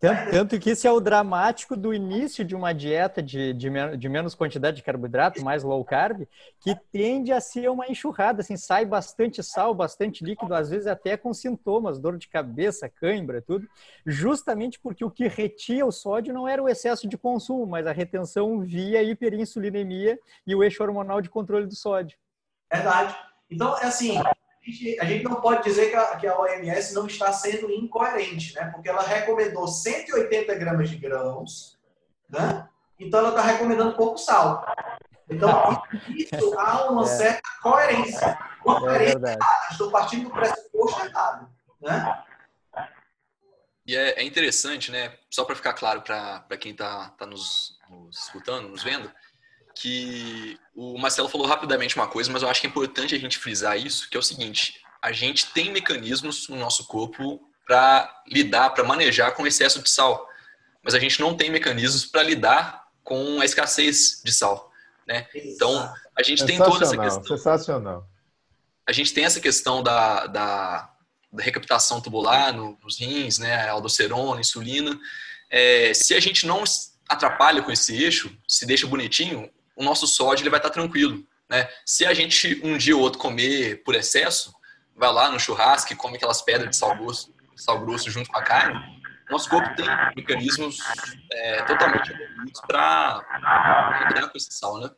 Tanto, tanto, que isso é o dramático do início de uma dieta de, de, de, menos quantidade de carboidrato, mais low carb, que tende a ser uma enxurrada, assim, sai bastante sal, bastante líquido, às vezes até com sintomas, dor de cabeça, cãibra, tudo, justamente porque o que retia o sódio não era o excesso de consumo, mas a retenção via hiperinsulinemia e o eixo hormonal de controle do sódio. Verdade. Então, é assim, a gente, a gente não pode dizer que a, que a, OMS não está sendo incoerente, né? Porque ela recomendou 180 gramas de grãos, né? Então ela está recomendando pouco sal. Então, isso há uma é. certa coerência. Uma é coerência Estou partindo do pressuposto errado, né? E é, é interessante, né? Só para ficar claro para quem está tá nos, nos escutando, nos vendo, que o Marcelo falou rapidamente uma coisa, mas eu acho que é importante a gente frisar isso, que é o seguinte: a gente tem mecanismos no nosso corpo para lidar, para manejar com o excesso de sal, mas a gente não tem mecanismos para lidar com a escassez de sal, né? Então a gente tem toda essa questão. Sensacional. A gente tem essa questão da, da, da recaptação tubular no, nos rins, né? Aldosterona, insulina. É, se a gente não atrapalha com esse eixo, se deixa bonitinho, o nosso sódio ele vai estar tranquilo. Né? Se a gente um dia ou outro comer por excesso, vai lá no churrasco e come aquelas pedras de sal grosso, sal grosso junto com a carne, nosso corpo tem mecanismos é, totalmente evoluídos para lidar com esse sal, né?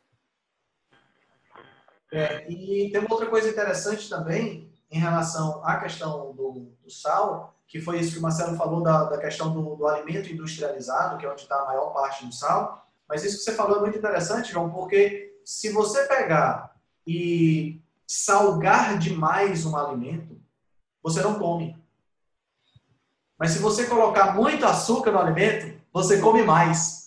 É, e tem uma outra coisa interessante também em relação à questão do, do sal, que foi isso que o Marcelo falou da, da questão do, do alimento industrializado, que é onde está a maior parte do sal. Mas isso que você falou é muito interessante, João, porque se você pegar e salgar demais um alimento, você não come. Mas se você colocar muito açúcar no alimento, você come mais.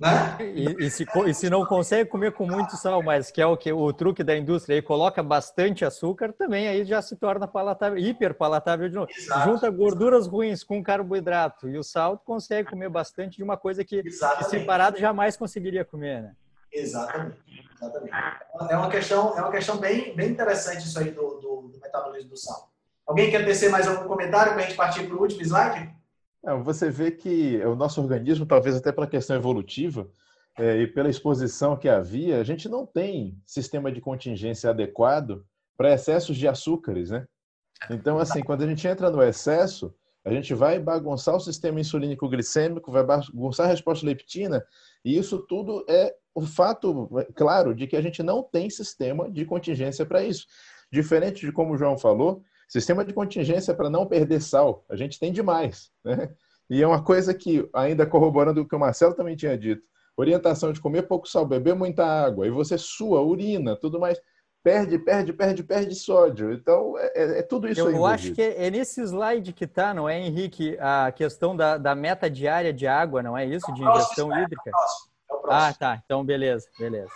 Né? E, e, se, e, se, não consegue comer com muito sal, mas que é o que o truque da indústria, aí coloca bastante açúcar, também aí já se torna palatável, hiper palatável de novo. Exato. Junta gorduras ruins com carboidrato e o sal, consegue comer bastante de uma coisa que, que separado jamais conseguiria comer, né? Exatamente. Exatamente. É uma questão, é uma questão bem, bem interessante isso aí do, do, do metabolismo do sal. Alguém quer tecer mais algum comentário para a gente partir para o último slide? É, você vê que o nosso organismo, talvez até pela questão evolutiva é, e pela exposição que havia, a gente não tem sistema de contingência adequado para excessos de açúcares, né? Então, assim, quando a gente entra no excesso, a gente vai bagunçar o sistema insulínico glicêmico, vai bagunçar a resposta leptina, e isso tudo é o fato, claro, de que a gente não tem sistema de contingência para isso. Diferente de como o João falou, Sistema de contingência para não perder sal, a gente tem demais. Né? E é uma coisa que, ainda corroborando o que o Marcelo também tinha dito, orientação de comer pouco sal, beber muita água, e você sua, urina, tudo mais, perde, perde, perde, perde sódio. Então, é, é, é tudo isso Eu aí. Eu acho que é, nesse slide que está, não é, Henrique, a questão da, da meta diária de água, não é isso? De ingestão hídrica? Ah, tá. Então, beleza, beleza.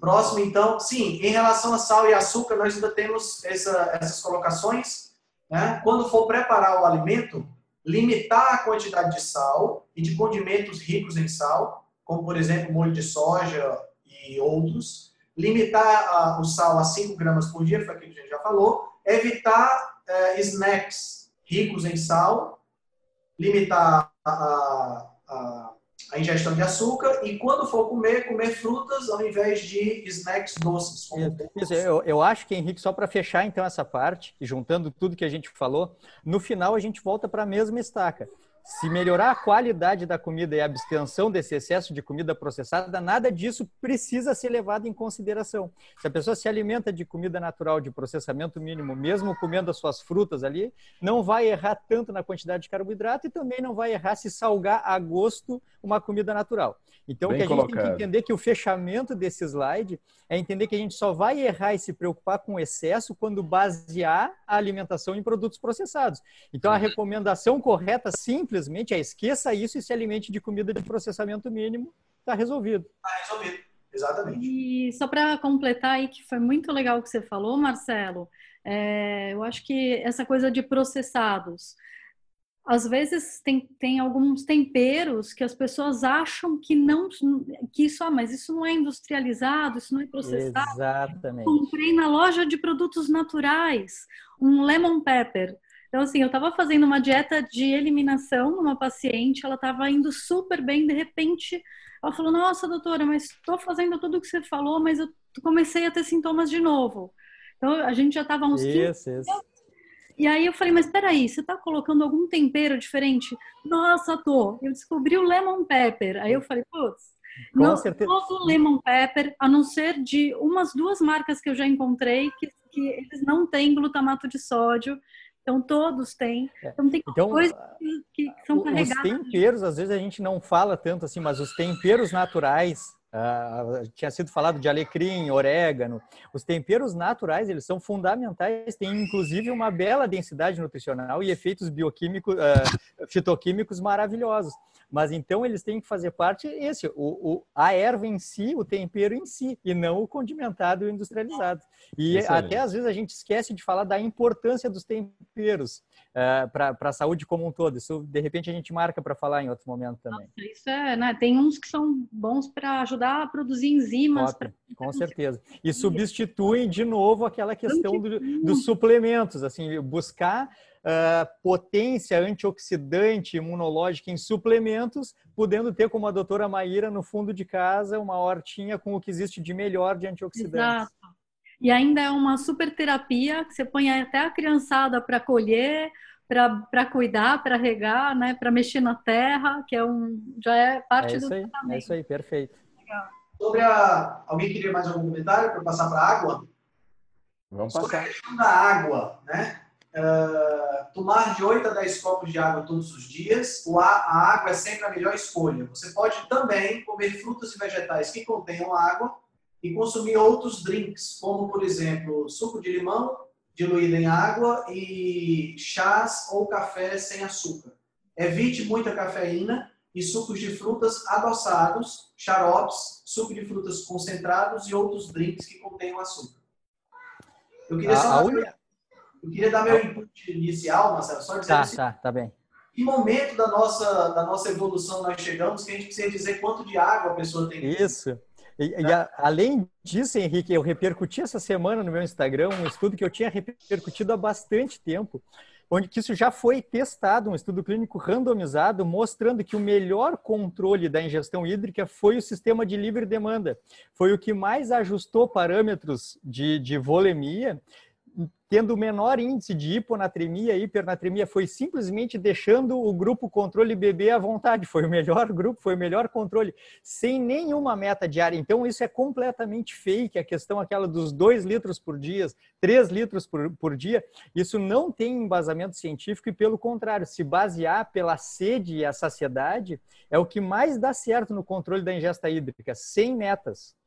Próximo, então, sim, em relação a sal e açúcar, nós ainda temos essa, essas colocações. Né? Quando for preparar o alimento, limitar a quantidade de sal e de condimentos ricos em sal, como, por exemplo, molho de soja e outros. Limitar a, o sal a 5 gramas por dia, foi aquilo que a gente já falou. Evitar é, snacks ricos em sal. Limitar a, a, a a ingestão de açúcar e quando for comer, comer frutas ao invés de snacks doces. Isso, eu, eu acho que, Henrique, só para fechar então essa parte, juntando tudo que a gente falou, no final a gente volta para a mesma estaca. Se melhorar a qualidade da comida e a abstenção desse excesso de comida processada, nada disso precisa ser levado em consideração. Se a pessoa se alimenta de comida natural de processamento mínimo, mesmo comendo as suas frutas ali, não vai errar tanto na quantidade de carboidrato e também não vai errar se salgar a gosto uma comida natural. Então, Bem o que a gente tem que entender é que o fechamento desse slide é entender que a gente só vai errar e se preocupar com o excesso quando basear a alimentação em produtos processados. Então, a recomendação correta simplesmente é esqueça isso e se alimente de comida de processamento mínimo, está resolvido. Está resolvido, exatamente. E só para completar aí, que foi muito legal o que você falou, Marcelo, é, eu acho que essa coisa de processados, às vezes tem, tem alguns temperos que as pessoas acham que não que isso ah, mas isso não é industrializado, isso não é processado. Exatamente. Comprei na loja de produtos naturais um lemon pepper. Então assim, eu estava fazendo uma dieta de eliminação numa paciente, ela estava indo super bem, de repente ela falou: "Nossa, doutora, mas estou fazendo tudo o que você falou, mas eu comecei a ter sintomas de novo". Então a gente já estava uns isso, 15 isso. E aí eu falei, mas peraí, você tá colocando algum tempero diferente? Nossa, tô. Eu descobri o lemon pepper. Aí eu falei, putz, não todo lemon pepper, a não ser de umas duas marcas que eu já encontrei que, que eles não têm glutamato de sódio. Então todos têm. É. Então tem então, coisas que, que são carregadas. Os temperos, às vezes a gente não fala tanto assim, mas os temperos naturais Uh, tinha sido falado de alecrim, orégano. Os temperos naturais, eles são fundamentais, têm inclusive uma bela densidade nutricional e efeitos bioquímicos, uh, fitoquímicos maravilhosos. Mas então eles têm que fazer parte esse, o, o, a erva em si, o tempero em si, e não o condimentado e industrializado. E Excelente. até às vezes a gente esquece de falar da importância dos temperos uh, para a saúde como um todo. Isso de repente a gente marca para falar em outro momento também. Nossa, isso é, né? Tem uns que são bons para ajudar a produzir enzimas. Pra... Com certeza. E substituem de novo aquela questão do, dos suplementos, assim, buscar uh, potência antioxidante imunológica em suplementos, podendo ter, como a doutora Maíra, no fundo de casa, uma hortinha com o que existe de melhor de antioxidantes. Exato. E ainda é uma super terapia que você põe até a criançada para colher, para cuidar, para regar, né, para mexer na terra, que é um já é parte é do aí, É isso aí, perfeito. Legal. Sobre a alguém queria mais algum comentário para passar para a água? Vamos passar. Sobre a questão da água, né? Uh, tomar de 8 a 10 copos de água todos os dias. O, a, a água é sempre a melhor escolha. Você pode também comer frutas e vegetais que contenham água e consumir outros drinks, como, por exemplo, suco de limão diluído em água e chás ou café sem açúcar. Evite muita cafeína e sucos de frutas adoçados, xaropes, suco de frutas concentrados e outros drinks que contenham açúcar. Eu queria só eu queria dar meu input inicial, Marcelo, só dizer tá, assim, tá, tá bem. Que momento da nossa, da nossa evolução nós chegamos que a gente precisa dizer quanto de água a pessoa tem Isso. E, e a, além disso, Henrique, eu repercuti essa semana no meu Instagram um estudo que eu tinha repercutido há bastante tempo, onde que isso já foi testado, um estudo clínico randomizado, mostrando que o melhor controle da ingestão hídrica foi o sistema de livre demanda. Foi o que mais ajustou parâmetros de, de volemia tendo o menor índice de hiponatremia e hipernatremia, foi simplesmente deixando o grupo controle beber à vontade. Foi o melhor grupo, foi o melhor controle, sem nenhuma meta diária. Então, isso é completamente fake, a questão aquela dos 2 litros por dia, 3 litros por, por dia, isso não tem embasamento científico e, pelo contrário, se basear pela sede e a saciedade, é o que mais dá certo no controle da ingesta hídrica, sem metas.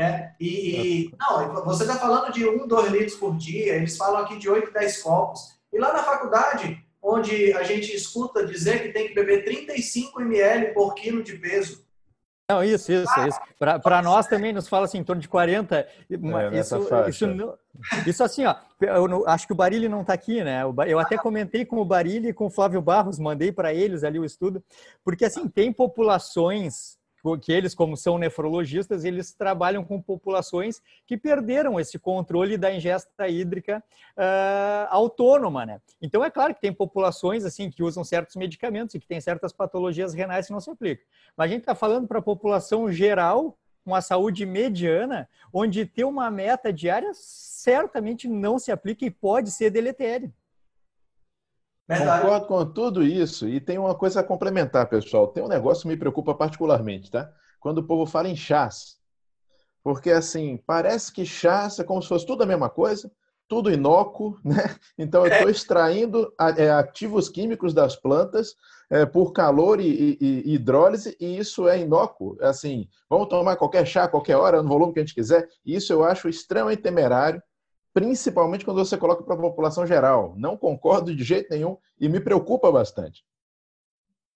É, e, e, não, você está falando de 1, 2 litros por dia, eles falam aqui de 8, 10 copos. E lá na faculdade, onde a gente escuta dizer que tem que beber 35 ml por quilo de peso. Não, isso, isso, ah, isso. Para nós também nos fala assim, em torno de 40. É, isso, isso, isso, assim, ó, eu acho que o Barilli não está aqui, né? Eu até comentei com o Barilli e com o Flávio Barros, mandei para eles ali o estudo, porque assim, tem populações que eles, como são nefrologistas, eles trabalham com populações que perderam esse controle da ingesta hídrica uh, autônoma, né? Então é claro que tem populações assim que usam certos medicamentos e que tem certas patologias renais que não se aplicam. Mas a gente está falando para a população geral com a saúde mediana, onde ter uma meta diária certamente não se aplica e pode ser deletério. Verdade. Concordo com tudo isso. E tem uma coisa a complementar, pessoal. Tem um negócio que me preocupa particularmente, tá? Quando o povo fala em chás. Porque, assim, parece que chás é como se fosse tudo a mesma coisa, tudo inócuo, *laughs* né? Então, eu estou é. extraindo é, ativos químicos das plantas é, por calor e, e, e, hidrólise, e isso é inócuo. Assim, vamos tomar qualquer chá, qualquer hora, no volume que a gente quiser. Isso eu acho extremamente temerário principalmente quando você coloca para a população geral. Não concordo de jeito nenhum e me preocupa bastante.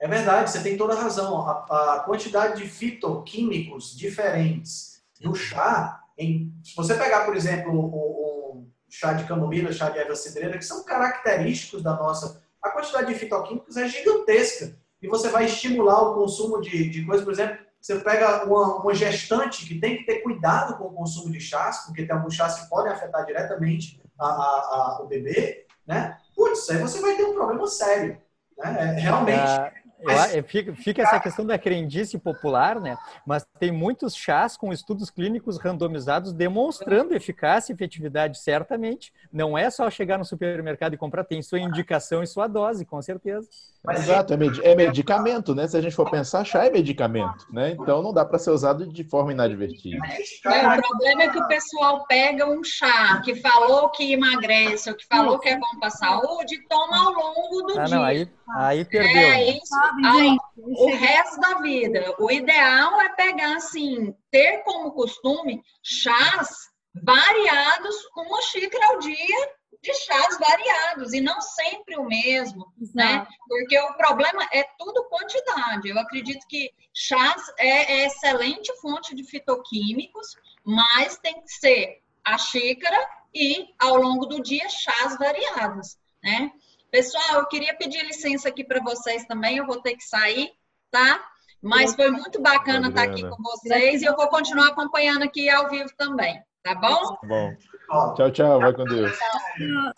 É verdade, você tem toda a razão. A, a quantidade de fitoquímicos diferentes no chá, em, se você pegar, por exemplo, o, o chá de camomila, chá de erva cidreira, que são característicos da nossa a quantidade de fitoquímicos é gigantesca. E você vai estimular o consumo de, de coisas, por exemplo, você pega uma, uma, gestante que tem que ter cuidado com o consumo de chás, porque tem alguns chás que podem afetar diretamente a, a, a, o bebê, né? Putz, aí você vai ter um problema sério. Né? É, realmente. É mas... Fica, fica, essa questão da crendice popular, né? Mas tem muitos chás com estudos clínicos randomizados demonstrando eficácia e efetividade, certamente. Não é só chegar no supermercado e comprar, tem sua indicação e sua dose, com certeza. Exato, é, med é medicamento, né? Se a gente for pensar, chá é medicamento, né? Então não dá para ser usado de forma inadvertida. É, o problema é que o pessoal pega um chá que falou que emagrece ou que falou que é bom para a saúde e toma ao longo do ah, dia. Não, aí, aí perdeu. É isso, sabe, o resto da vida. O ideal é pegar, assim, ter como costume chás variados, uma xícara ao dia de chás variados e não sempre o mesmo, né? Porque o problema é tudo quantidade. Eu acredito que chás é, é excelente fonte de fitoquímicos, mas tem que ser a xícara e ao longo do dia chás variados, né? Pessoal, eu queria pedir licença aqui para vocês também, eu vou ter que sair, tá? Mas foi muito bacana estar aqui com vocês e eu vou continuar acompanhando aqui ao vivo também, tá bom? Tá bom. Tchau, tchau, vai com Deus.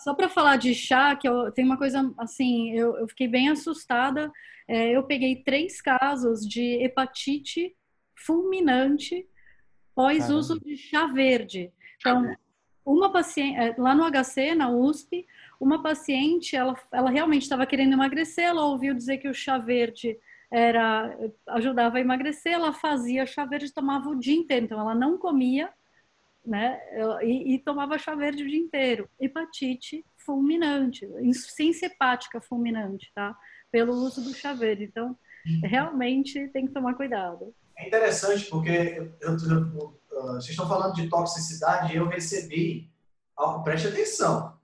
Só para falar de chá, que eu, tem uma coisa assim, eu, eu fiquei bem assustada. É, eu peguei três casos de hepatite fulminante pós uso de chá verde. Então, uma paciente, é, lá no HC, na USP, uma paciente, ela, ela realmente estava querendo emagrecer, ela ouviu dizer que o chá verde era ajudava a emagrecer, ela fazia chá verde, tomava o dia inteiro, então ela não comia, né, e, e tomava chá verde o dia inteiro. Hepatite fulminante, insuficiência hepática fulminante, tá? Pelo uso do chá verde. Então, realmente tem que tomar cuidado. É interessante porque eu, eu, vocês estão falando de toxicidade e eu recebi, preste atenção,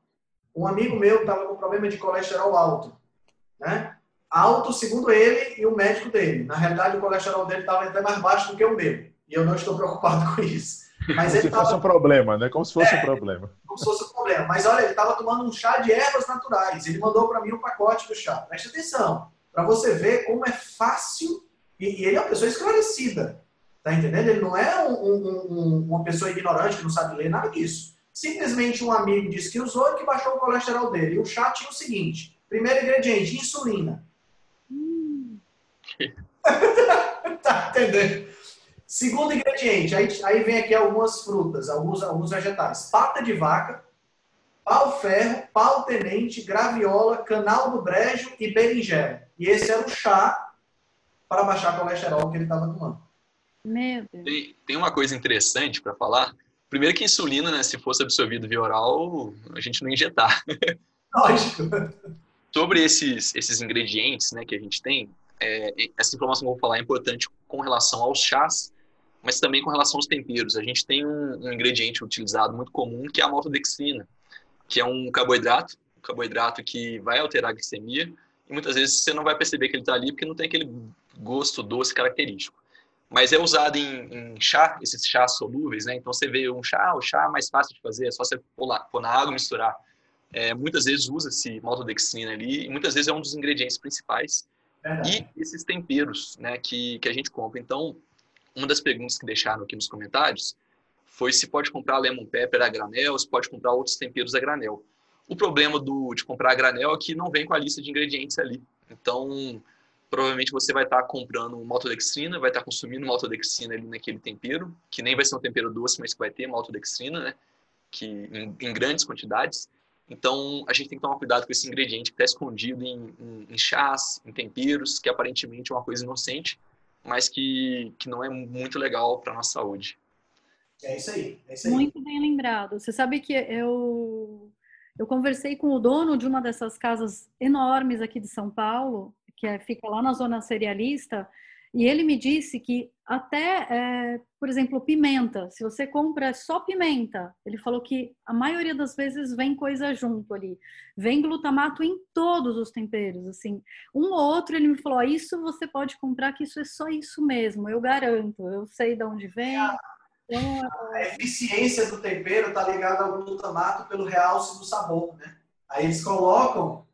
um amigo meu estava com problema de colesterol alto, né? Alto, segundo ele e o médico dele. Na realidade, o colesterol dele estava até mais baixo do que o meu. E eu não estou preocupado *laughs* com isso. Mas como se tava... fosse um problema, né? Como se fosse é, um problema. Como se fosse um problema. Mas olha, ele estava tomando um chá de ervas naturais. Ele mandou para mim um pacote do chá. Preste atenção. Para você ver como é fácil. E, e, ele é uma pessoa esclarecida. Tá entendendo? Ele não é um, um, um, uma pessoa ignorante que não sabe ler, nada disso. Simplesmente um amigo disse que usou e que baixou o colesterol dele. E o chá tinha o seguinte: primeiro ingrediente, insulina. Hum. *laughs* tá entendendo? Segundo ingrediente, aí, aí vem aqui algumas frutas, alguns, alguns vegetais. Pata de vaca, pau-ferro, pau-tenente, graviola, canal do brejo e berinjela. E esse era o chá para baixar o colesterol que ele estava tomando. Meu Deus. Tem, tem uma coisa interessante para falar Primeiro que insulina, né, se fosse absorvido via oral, a gente não ia injetar. *laughs* Lógico. Sobre esses, esses ingredientes né, que a gente tem, é, essa informação que eu vou falar é importante com relação aos chás, mas também com relação aos temperos. A gente tem um, um ingrediente utilizado muito comum que é a maltodextrina, que é um carboidrato, um carboidrato que vai alterar a glicemia e muitas vezes você não vai perceber que ele está ali porque não tem aquele gosto doce característico mas é usado em, em, chá, esses chás solúveis, né? Então você vê um chá, o chá é mais fácil de fazer, é só você pôr, lá, pôr na água e misturar. É, muitas vezes usa-se maltodextrina ali, e muitas vezes é um dos ingredientes principais. E esses temperos, né, que, que a gente compra. Então, uma das perguntas que deixaram aqui nos comentários foi se pode comprar lemon pepper a granel, se pode comprar outros temperos a granel. O problema do, de comprar a granel é que não vem com a lista de ingredientes ali. Então, provavelmente você vai estar comprando maltodextrina, vai estar consumindo maltodextrina ali naquele tempero, que nem vai ser um tempero doce, mas que vai ter maltodextrina, né? Que, em, em grandes quantidades. Então, a gente tem que tomar cuidado com esse ingrediente que está escondido em, em, em, chás, em temperos, que aparentemente é uma coisa inocente, mas que, que não é muito legal para a nossa saúde. É isso aí, é isso aí. Muito bem lembrado. Você sabe que eu, eu conversei com o dono de uma dessas casas enormes aqui de São Paulo, que é, fica lá na zona cerealista, e ele me disse que até, é, por exemplo, pimenta, se você compra só pimenta, ele falou que a maioria das vezes vem coisa junto ali. Vem glutamato em todos os temperos, assim. Um ou outro ele me falou, isso você pode comprar que isso é só isso mesmo, eu garanto, eu sei de onde vem. Então, a eficiência do tempero está ligada ao glutamato pelo realce do sabor, né? Aí eles colocam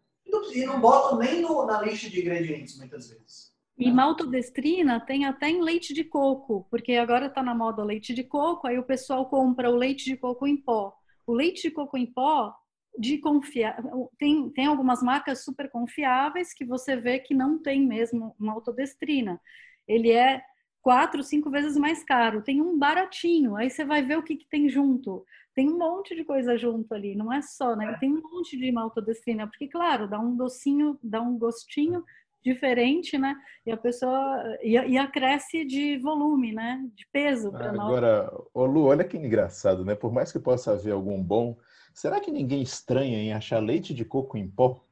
E não botam nem no, na lista de ingredientes, muitas vezes. E maltodestrina tem até em leite de coco, porque agora está na moda leite de coco, aí o pessoal compra o leite de coco em pó. O leite de coco em pó, de confiar, tem, tem algumas marcas super confiáveis que você vê que não tem mesmo maltodestrina. Ele é quatro, cinco vezes mais caro. Tem um baratinho, aí você vai ver o que, que tem junto. Tem um monte de coisa junto ali, não é só, né? Tem um monte de maltodestrina, porque, claro, dá um docinho, dá um gostinho diferente, né? E a pessoa e, e acresce de volume, né? De peso. Agora, ô Lu, olha que engraçado, né? Por mais que possa haver algum bom, será que ninguém estranha em achar leite de coco em pó?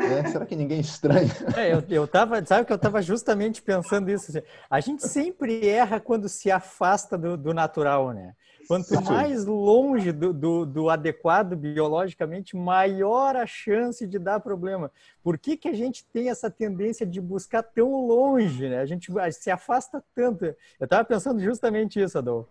É, *laughs* será que ninguém estranha? É, eu, eu tava, sabe que eu estava justamente pensando isso. Assim, a gente sempre erra quando se afasta do, do natural, né? Quanto mais longe do, do, do, adequado biologicamente, maior a chance de dar problema. Por que, que a gente tem essa tendência de buscar tão longe? Né? A gente se afasta tanto. Eu estava pensando justamente isso, Adolfo.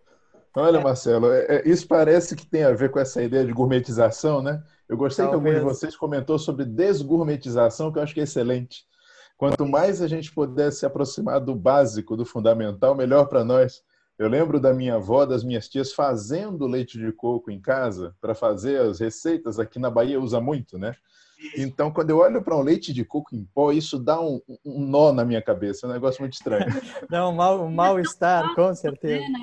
Olha, Marcelo, é, é, isso parece que tem a ver com essa ideia de gourmetização, né? Eu gostei Talvez. que algum de vocês comentou sobre desgourmetização, que eu acho que é excelente. Quanto mais a gente puder se aproximar do básico, do fundamental, melhor para nós. Eu lembro da minha avó, das minhas tias fazendo leite de coco em casa para fazer as receitas. Aqui na Bahia usa muito, né? Então, quando eu olho para um leite de coco em pó, isso dá um, um, nó na minha cabeça. É um negócio muito estranho. *laughs* Não, mal, um mal-estar, com certeza. É, né?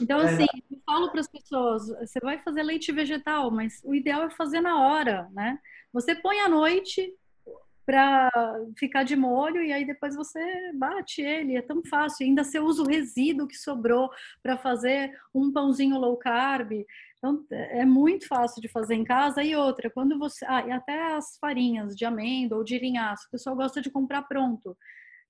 Então, assim, eu falo para as pessoas: você vai fazer leite vegetal, mas o ideal é fazer na hora, né? Você põe à noite, para ficar de molho e aí depois você bate ele, é tão fácil. Ainda você usa o resíduo que sobrou para fazer um pãozinho low carb. Então é muito fácil de fazer em casa. E outra, quando você, ah, e até as farinhas de amêndoa ou de linhaça, o pessoal gosta de comprar pronto.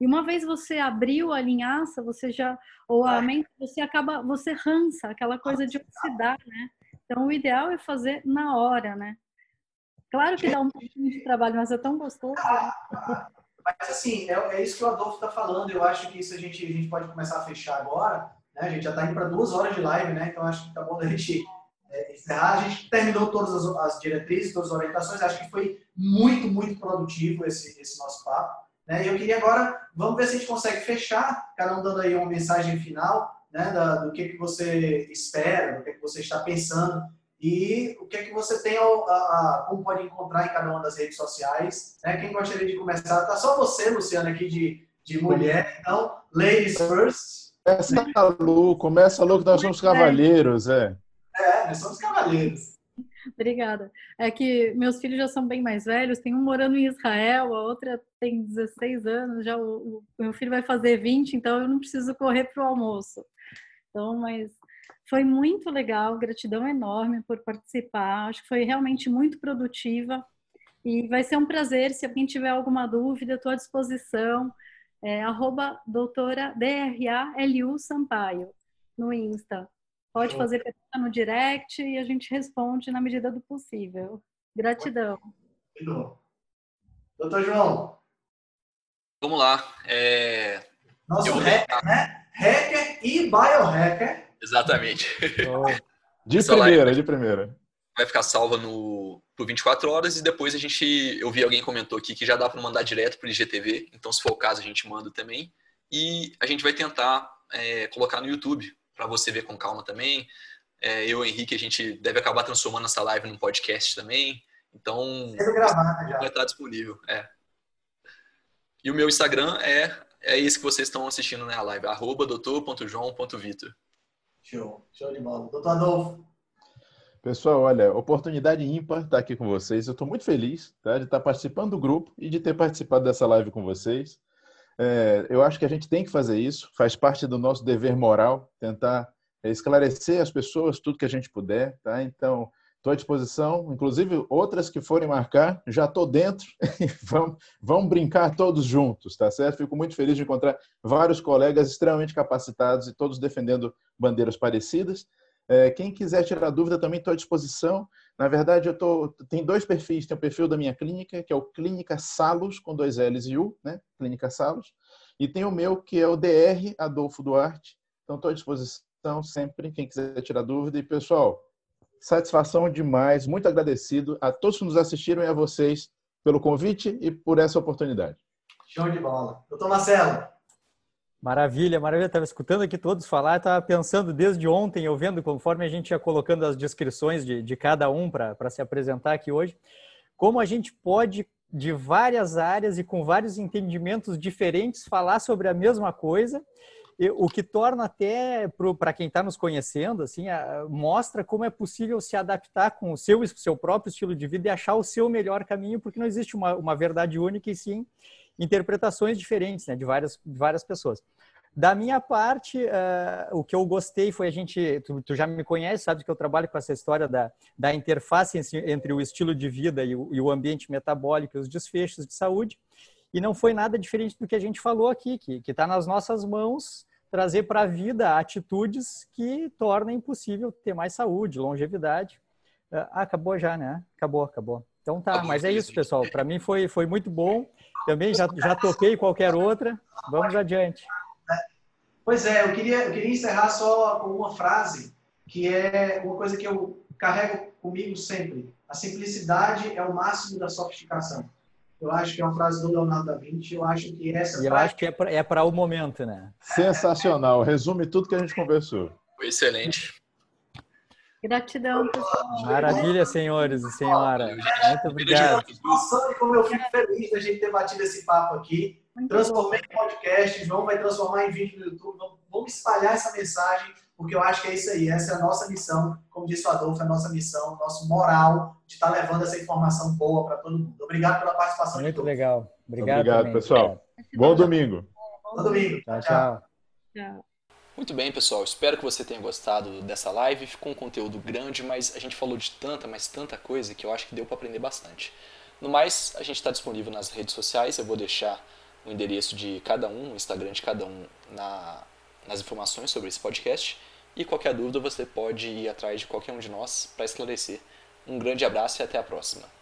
E uma vez você abriu a linhaça, você já ou a amêndoa, você acaba, você rança aquela coisa de oxidar, né? Então o ideal é fazer na hora, né? Claro que dá um pouquinho de trabalho, mas é tão gostoso. Mas assim, é, é isso que o Adolfo está falando. Eu acho que isso a gente, a gente pode começar a fechar agora. Né? A gente já está indo para duas horas de live, né? Então acho que tá bom da gente é, encerrar. A gente terminou todas as, as, diretrizes, todas as orientações. Acho que foi muito, muito produtivo esse, esse nosso papo. Né? E eu queria agora, vamos ver se a gente consegue fechar, cada um dando aí uma mensagem final, né? Da, do que, que você espera, do que, que você está pensando e o que é que você tem, a, a, como pode encontrar em cada uma das redes sociais. Né? Quem gostaria de começar? Tá só você, Luciano, aqui de, de mulher. Então, ladies first. Começa a Lu, começa a Lu, que nós somos cavalheiros, é. É, nós somos cavalheiros. Obrigada. É que meus filhos já são bem mais velhos, tem um morando em Israel, a outra tem 16 anos, já o, o meu filho vai fazer 20, então eu não preciso correr para o almoço. Então, mas foi muito legal, gratidão enorme por participar. Acho que foi realmente muito produtiva. E vai ser um prazer, se alguém tiver alguma dúvida, estou à disposição. É, arroba doutora DRALU Sampaio no Insta. Pode fazer pergunta no direct e a gente responde na medida do possível. Gratidão. Doutor João. Vamos lá. É... Nosso hacker, né? Hacker e biohacker Exatamente. *laughs* De Essa primeira, de primeira. Vai ficar salva no por 24 horas e depois a gente. Eu vi alguém comentou aqui que já dá para mandar direto para o IGTV, então se for o caso a gente manda também. E a gente vai tentar é, colocar no YouTube para você ver com calma também. É, eu e o Henrique, a gente deve acabar transformando essa live num podcast também. Então, gravado, vai estar disponível. É. E o meu Instagram é, é esse que vocês estão assistindo na live, arroba doutor.joão.vitor. Show, show de bola. Doutor Adolfo. Pessoal, olha, oportunidade ímpar estar aqui com vocês. Eu estou muito feliz tá, de estar participando do grupo e de ter participado dessa live com vocês. É, eu acho que a gente tem que fazer isso, faz parte do nosso dever moral, tentar esclarecer as pessoas tudo que a gente puder. Tá? Então, estou à disposição, inclusive outras que forem marcar, já estou dentro. *laughs* vamos, vamos brincar todos juntos, tá certo? Fico muito feliz de encontrar vários colegas extremamente capacitados e todos defendendo bandeiras parecidas. É, quem quiser tirar dúvida também estou à disposição. Na verdade, eu tô, tem dois perfis. Tem o perfil da minha clínica, que é o Clínica Salos, com dois L's e U, né? Clínica Salos. E tem o meu, que é o DR Adolfo Duarte. Então, estou à disposição sempre, quem quiser tirar dúvida. E, pessoal, Satisfação demais, muito agradecido a todos que nos assistiram e a vocês pelo convite e por essa oportunidade. Show de bola. Doutor Marcelo. Maravilha, maravilha. Estava escutando aqui todos falar, estava pensando desde ontem, eu vendo conforme a gente ia colocando as descrições de, de cada um para se apresentar aqui hoje, como a gente pode, de várias áreas e com vários entendimentos diferentes, falar sobre a mesma coisa o que torna até para quem está nos conhecendo, assim, a, mostra como é possível se adaptar com o seu, seu próprio estilo de vida e achar o seu melhor caminho, porque não existe uma, uma verdade única e sim interpretações diferentes né, de, várias, de várias pessoas. Da minha parte, uh, o que eu gostei foi a gente. Tu, tu, já me conhece, sabe que eu trabalho com essa história da, da interface entre o estilo de vida e o, e o ambiente metabólico e os desfechos de saúde. E não foi nada diferente do que a gente falou aqui, que está nas nossas mãos trazer para a vida atitudes que tornem possível ter mais saúde, longevidade. Ah, acabou já, né? Acabou, acabou. Então tá, mas é isso, pessoal. Para mim foi, foi muito bom. Também já, já toquei qualquer outra. Vamos adiante. Pois é, eu queria, eu queria encerrar só com uma frase que é uma coisa que eu carrego comigo sempre. A simplicidade é o máximo da sofisticação. Eu acho que é uma frase do Leonardo da Vinci. Eu acho que essa. E eu acho que é para é o momento, né? Sensacional. Resume tudo que a gente conversou. Excelente. Gratidão, pessoal. Maravilha, senhores e senhora. Muito obrigado. Nossa, como eu fico feliz da gente ter batido esse papo aqui. Transformei em podcast, João vai transformar em vídeo no YouTube. Vamos espalhar essa mensagem porque eu acho que é isso aí, essa é a nossa missão, como disse o Adolfo, é a nossa missão, nosso moral de estar levando essa informação boa para todo mundo. Obrigado pela participação Muito legal. Obrigado, Obrigado também. pessoal. Bom domingo. Bom domingo. Tchau, tchau. Tchau. Muito bem, pessoal. Espero que você tenha gostado dessa live. Ficou um conteúdo grande, mas a gente falou de tanta, mas tanta coisa que eu acho que deu para aprender bastante. No mais, a gente está disponível nas redes sociais. Eu vou deixar o endereço de cada um, o Instagram de cada um, na, nas informações sobre esse podcast. E qualquer dúvida você pode ir atrás de qualquer um de nós para esclarecer. Um grande abraço e até a próxima.